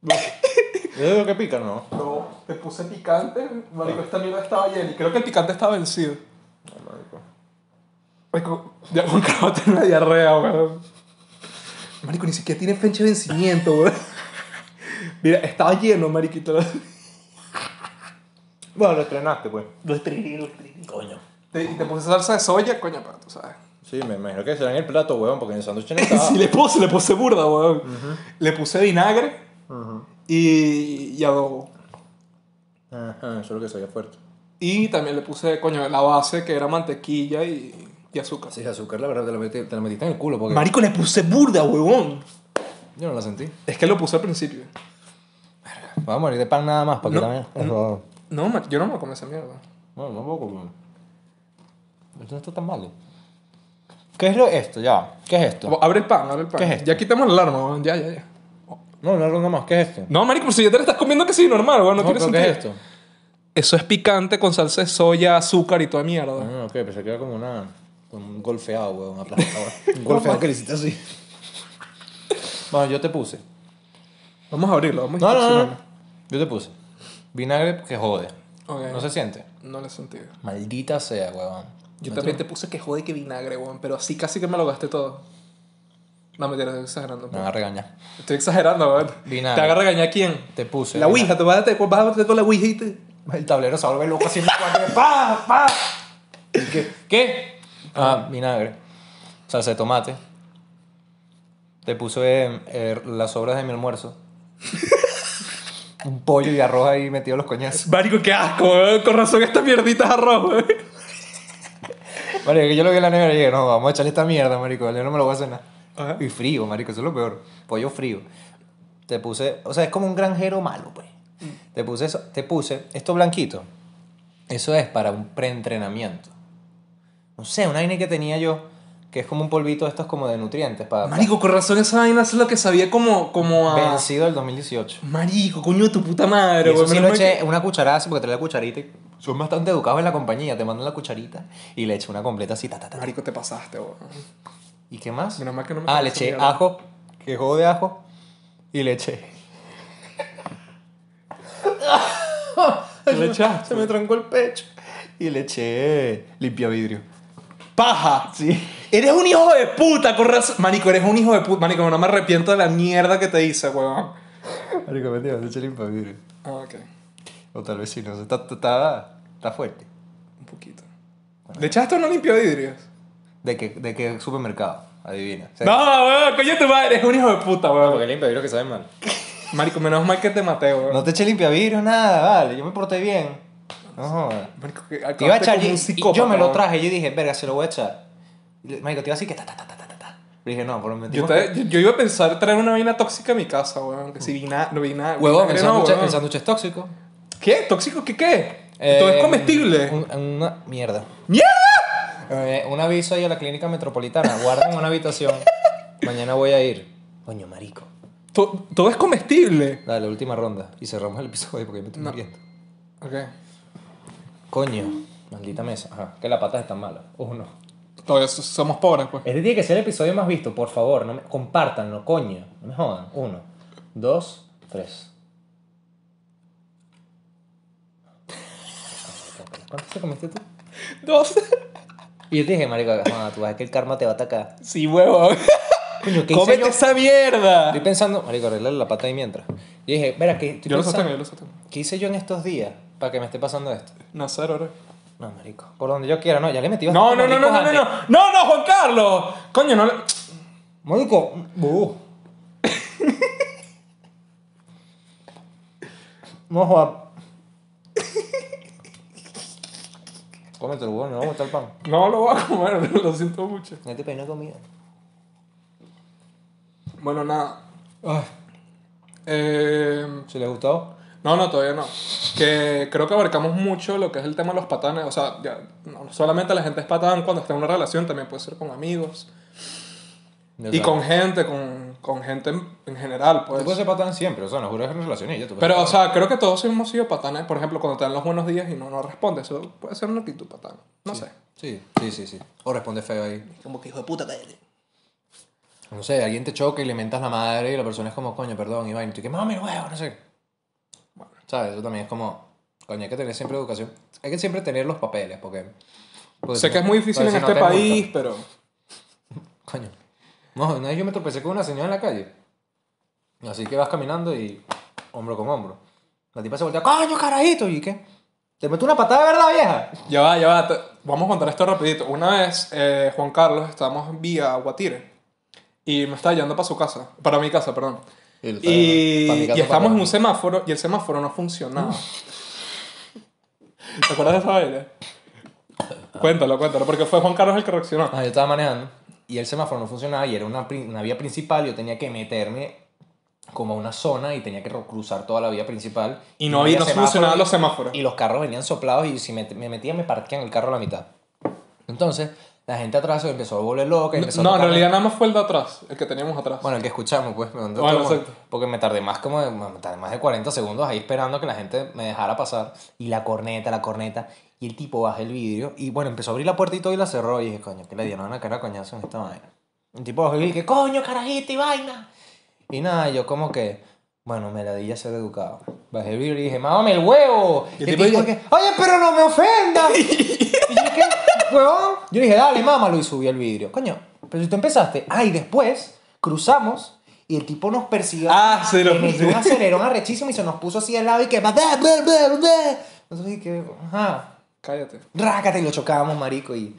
¿Eso es lo que pica, no? No, te puse picante. Marico, esta mierda estaba llena y creo que el picante estaba vencido. Marico, ya Juan Carlos tiene la diarrea, weón. Marico, ni siquiera tiene fecha de vencimiento, weón. Mira, estaba lleno, mariquito. Bueno, lo estrenaste, pues. Lo estrené, lo estrené. Coño. Te- Y te puse salsa de soya, coño, pero tú sabes. Sí, me imagino que será en el plato, huevón, porque en el sándwich no estaba. (laughs) Sí, le puse, le puse burda, weón. Le puse vinagre Ujú. y, y adobo. Ajá, eso es lo que sabía fuerte. Y también le puse, coño, la base que era mantequilla y, y azúcar. Sí, azúcar, la verdad, te la, metí- te la metiste en el culo porque Marico, le puse burda, huevón. yo no la sentí. Es que lo puse al principio. Vamos a morir de pan nada más, para que No, también. Eso- No, yo no me comí esa mierda. Bueno, tampoco, weón. Esto no está tan malo. ¿Qué es lo esto? Ya. ¿Qué es esto? Abre el pan, abre el pan. ¿Qué es esto? Ya quitamos la alarma. Ya, ya, ya. No, no, nada más. ¿Qué es esto? No, marico, si ya te la estás comiendo que sí, normal, weón. No, No, tiene pero sentido. ¿qué es esto? Eso es picante con salsa de soya, azúcar y toda mierda. Ah, ok, pensé que era como una. un golfeado, weón, aplastado. (laughs) un golfeado que le hiciste así. Bueno, yo te puse. Vamos a abrirlo, vamos a No, no, no. Yo te puse. Vinagre que jode. Ok. No se siente. No le he sentido. Maldita sea, weón. Yo también te puse que jode que vinagre, weón. Pero así casi que me lo gasté todo. No, mentira, estoy exagerando. Me van a regañar. Estoy exagerando, weón. Vinagre. ¿Te haga regañar quién? Te puse. La Ouija, te vas a, te vas a meter con la Ouija y te... El tablero se vuelve loco cuarto. (laughs) ¡Pa! ¡Pa! ¿Y ¿Qué? ¿Qué? Ah, vinagre. Salsa de tomate. Te puse eh, eh, las sobras de mi almuerzo. (laughs) Un pollo y arroz ahí metido los coñazos. Marico, qué asco, weón. Con razón esta mierdita es arroz, weón. (laughs) Marico, que yo lo vi en la nevera y dije, no, vamos a echarle esta mierda, marico. Yo no me lo voy a cenar. Ajá. Y frío, marico, eso es lo peor. Pollo frío. Te puse, o sea, es como un granjero malo, pues. Te puse eso, te puse esto blanquito. Eso es para un preentrenamiento. No sé, una vaina que tenía yo, que es como un polvito estos como de nutrientes para Marico, con razón esa vaina es lo que sabía como, como a... vencido del 2018. Marico, coño de tu puta madre, Y eso weón. sí lo eché una cucharada así porque trae la cucharita y son bastante educados en la compañía. Te mandan la cucharita y le eché una completa así, ta, ta, ta, que- ta. Marico, te pasaste, weón. ¿Y qué más? Menos mal que no me Ah, le eché mierda. ajo, que juego de ajo, y le eché. (laughs) ¿Qué le echaste? Se me trancó el pecho. Y le eché limpia vidrio. ¡Paja! Sí. Eres un hijo de puta, con razón. Marico, eres un hijo de puta. Marico, no me arrepiento de la mierda que te hice, weón. Marico, mentira, le eché limpia vidrio. Ah, ok. O tal vez sí, no sé. Está, está, está fuerte. Un poquito. ¿Le echaste una limpia vidrios? ¿De qué, ¿De qué supermercado? Adivina. O sea, No, weón, coño tu madre, eres un hijo de puta, weón. Porque limpia vidrio que sabe mal. Marico, menos mal que te maté, weón. No te eché limpia vidrio, nada, vale. Yo me porté bien. No. Marico, que Te iba a echar y, y yo me lo traje y yo dije, verga, se lo voy a echar. Le- Marico, te iba así que ta ta ta ta ta ta. Pero dije, no, por lo. Yo, te- yo, yo iba a pensar traer una vaina tóxica a mi casa, weón. Que si vina, no vina, Huevón, el sándwich es tóxico. ¿Qué? ¿Tóxico qué qué? Todo es Eh, comestible. un- una mierda. ¡Mierda! Eh, un aviso ahí a la clínica metropolitana. Guarden una habitación. Mañana voy a ir. Coño, marico. To- todo es comestible. Dale, última ronda. Y cerramos el episodio porque me estoy No. muriendo. Ok. Coño, maldita mesa. Ajá, que las patas están malas. Uno. Todavía so- somos pobres, pues. Este tiene que ser el episodio más visto, por favor. No me... Compártanlo, coño. No me jodan. Uno, dos, tres. ¿Cuánto se comiste tú? Dos. Y yo te dije, marico, joda, tú vas a que el karma te va a atacar. sí, huevón. Coño, ¿qué hice ¡Cómete yo? esa mierda! Estoy pensando, marico, arreglarle la pata ahí mientras. Y dije, verá, ¿qué, estoy Yo lo sostengo, yo lo sostengo. ¿qué hice yo en estos días para que me esté pasando esto? Nacer, ahora. No, marico, por donde yo quiera, no, ya le metí No, no, no, no, no, no, no, no, no, Juan Carlos. Coño, no le... Marico, uh. no joda. Cómetelo, bueno, no vamos a el pan. No lo voy a comer, (laughs) lo siento mucho. No te pedí comida. Bueno, nada. Ay. Eh, Si les gustó, no, no, todavía no. Que creo que abarcamos mucho lo que es el tema de los patanes. O sea, ya, no solamente la gente es patán cuando está en una relación, también puede ser con amigos. Y con gente, con, con gente en, en general, pues. Tú puedes ser patán siempre, o sea, no juras relaciones y ya tú puedes Pero, o sea, creo que todos hemos sido patanes. Por ejemplo, cuando te dan los buenos días y no, no respondes, eso puede ser una actitud patana. No sé. Sí, sí, sí, sí. O responde feo ahí. Como que hijo de puta, cállate. No sé, alguien te choca y le mentas la madre y la persona es como, coño, perdón, y vaina. Y tú que, mami, huevo, no sé. ¿Sabes? Eso también es como, coño, hay que tener siempre educación. Hay que siempre tener los papeles, porque... porque sé si que no- es muy difícil en si no este te país, multan. pero. (laughs) Coño. No, una vez yo me tropecé con una señora en la calle. Así que vas caminando y hombro con hombro. La tipa se voltea, coño, carajito, ¿y qué? ¿Te meto una patada de verdad, vieja? Ya va, ya va. te- Vamos a contar esto rapidito. Una vez, eh, Juan Carlos, estábamos vía Guatire. Y me estaba yendo para su casa. Para mi casa, perdón. Y, Y, y estamos en un semáforo y el semáforo no funcionaba. ¿Te acuerdas de esa vaina? Cuéntalo, cuéntalo, porque fue Juan Carlos el que reaccionó. Ah, yo estaba manejando y el semáforo no funcionaba y era una, una vía principal. Yo tenía que meterme como a una zona y tenía que cruzar toda la vía principal. Y no había, no funcionaban los semáforos. Y los carros venían soplados y si me, me metía me parquean el carro a la mitad. Entonces, la gente atrás se empezó a volver loca. empezó a No, en tocarme- realidad nada más fue el de atrás, el que teníamos atrás. Bueno, el que escuchamos, pues. me Bueno, exacto. porque me tardé más como de, me tardé más de 40 segundos ahí esperando a que la gente me dejara pasar. Y la corneta, la corneta. Y el tipo baja el vidrio. Y bueno, empezó a abrir la puerta y todo y la cerró. Y dije, coño, que le dieron una cara coñazo en esta vaina. El tipo bajó y dije, coño, carajito y vaina. Y nada, yo como que, bueno, me la di ya ser educado. Bajé el vidrio y dije, mámame el huevo. Y el el tipo tipo dije, oye, pero no me ofendas. (laughs) yo, ¿qué? Huevón. Yo dije, dale, mámalo. Y subí el vidrio. Coño, pero si tú empezaste. Ah, y después cruzamos y el tipo nos persiguió. Ah, lo Le metió un acelerón arrechísimo y se nos puso así al lado y que. Entonces dije, ajá. Cállate. Rácate y lo chocábamos, marico. Y,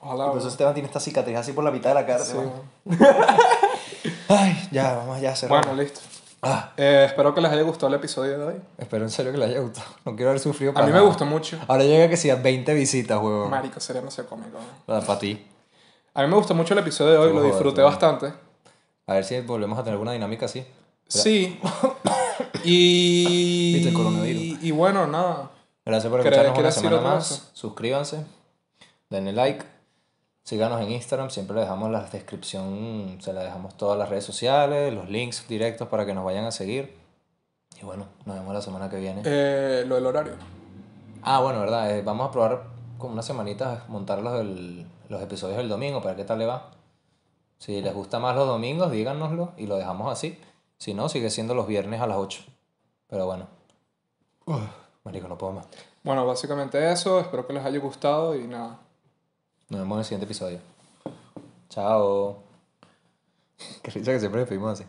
Ojalá. y por eso Esteban tiene esta cicatriz así por la mitad de la cara. Sí. (laughs) Ay, ya, vamos ya a cerrar. Bueno, listo. Ah, Eh, espero que les haya gustado el episodio de hoy. espero en serio que le haya gustado. No quiero haber sufrido A para mí me nada. gustó mucho. Ahora llega que sea 20 visitas, huevón. Marico, sería demasiado cómico. Para ti. A mí me gustó mucho el episodio de hoy, lo Joder, disfruté bastante. A ver si volvemos a tener alguna dinámica así. Sí. (coughs) y. Viste el coronavirus. Y bueno, nada. Gracias por ¿Quieres- escucharnos una semana otra más. cosa? Suscríbanse, denle like, síganos en Instagram, siempre les dejamos la descripción, se la dejamos todas las redes sociales, los links directos para que nos vayan a seguir. Y bueno, nos vemos la semana que viene. Eh, lo del horario. Ah, bueno, verdad, eh, vamos a probar como unas semanitas montar los, del- los episodios del domingo para ver qué tal le va. Si les gusta más los domingos, díganoslo y lo dejamos así. Si no, sigue siendo los viernes a las 8. Pero bueno. Marico, no puedo más. Bueno, básicamente eso. Espero que les haya gustado y nada. Nos vemos en el siguiente episodio. Chao. Qué risa que siempre despedimos así.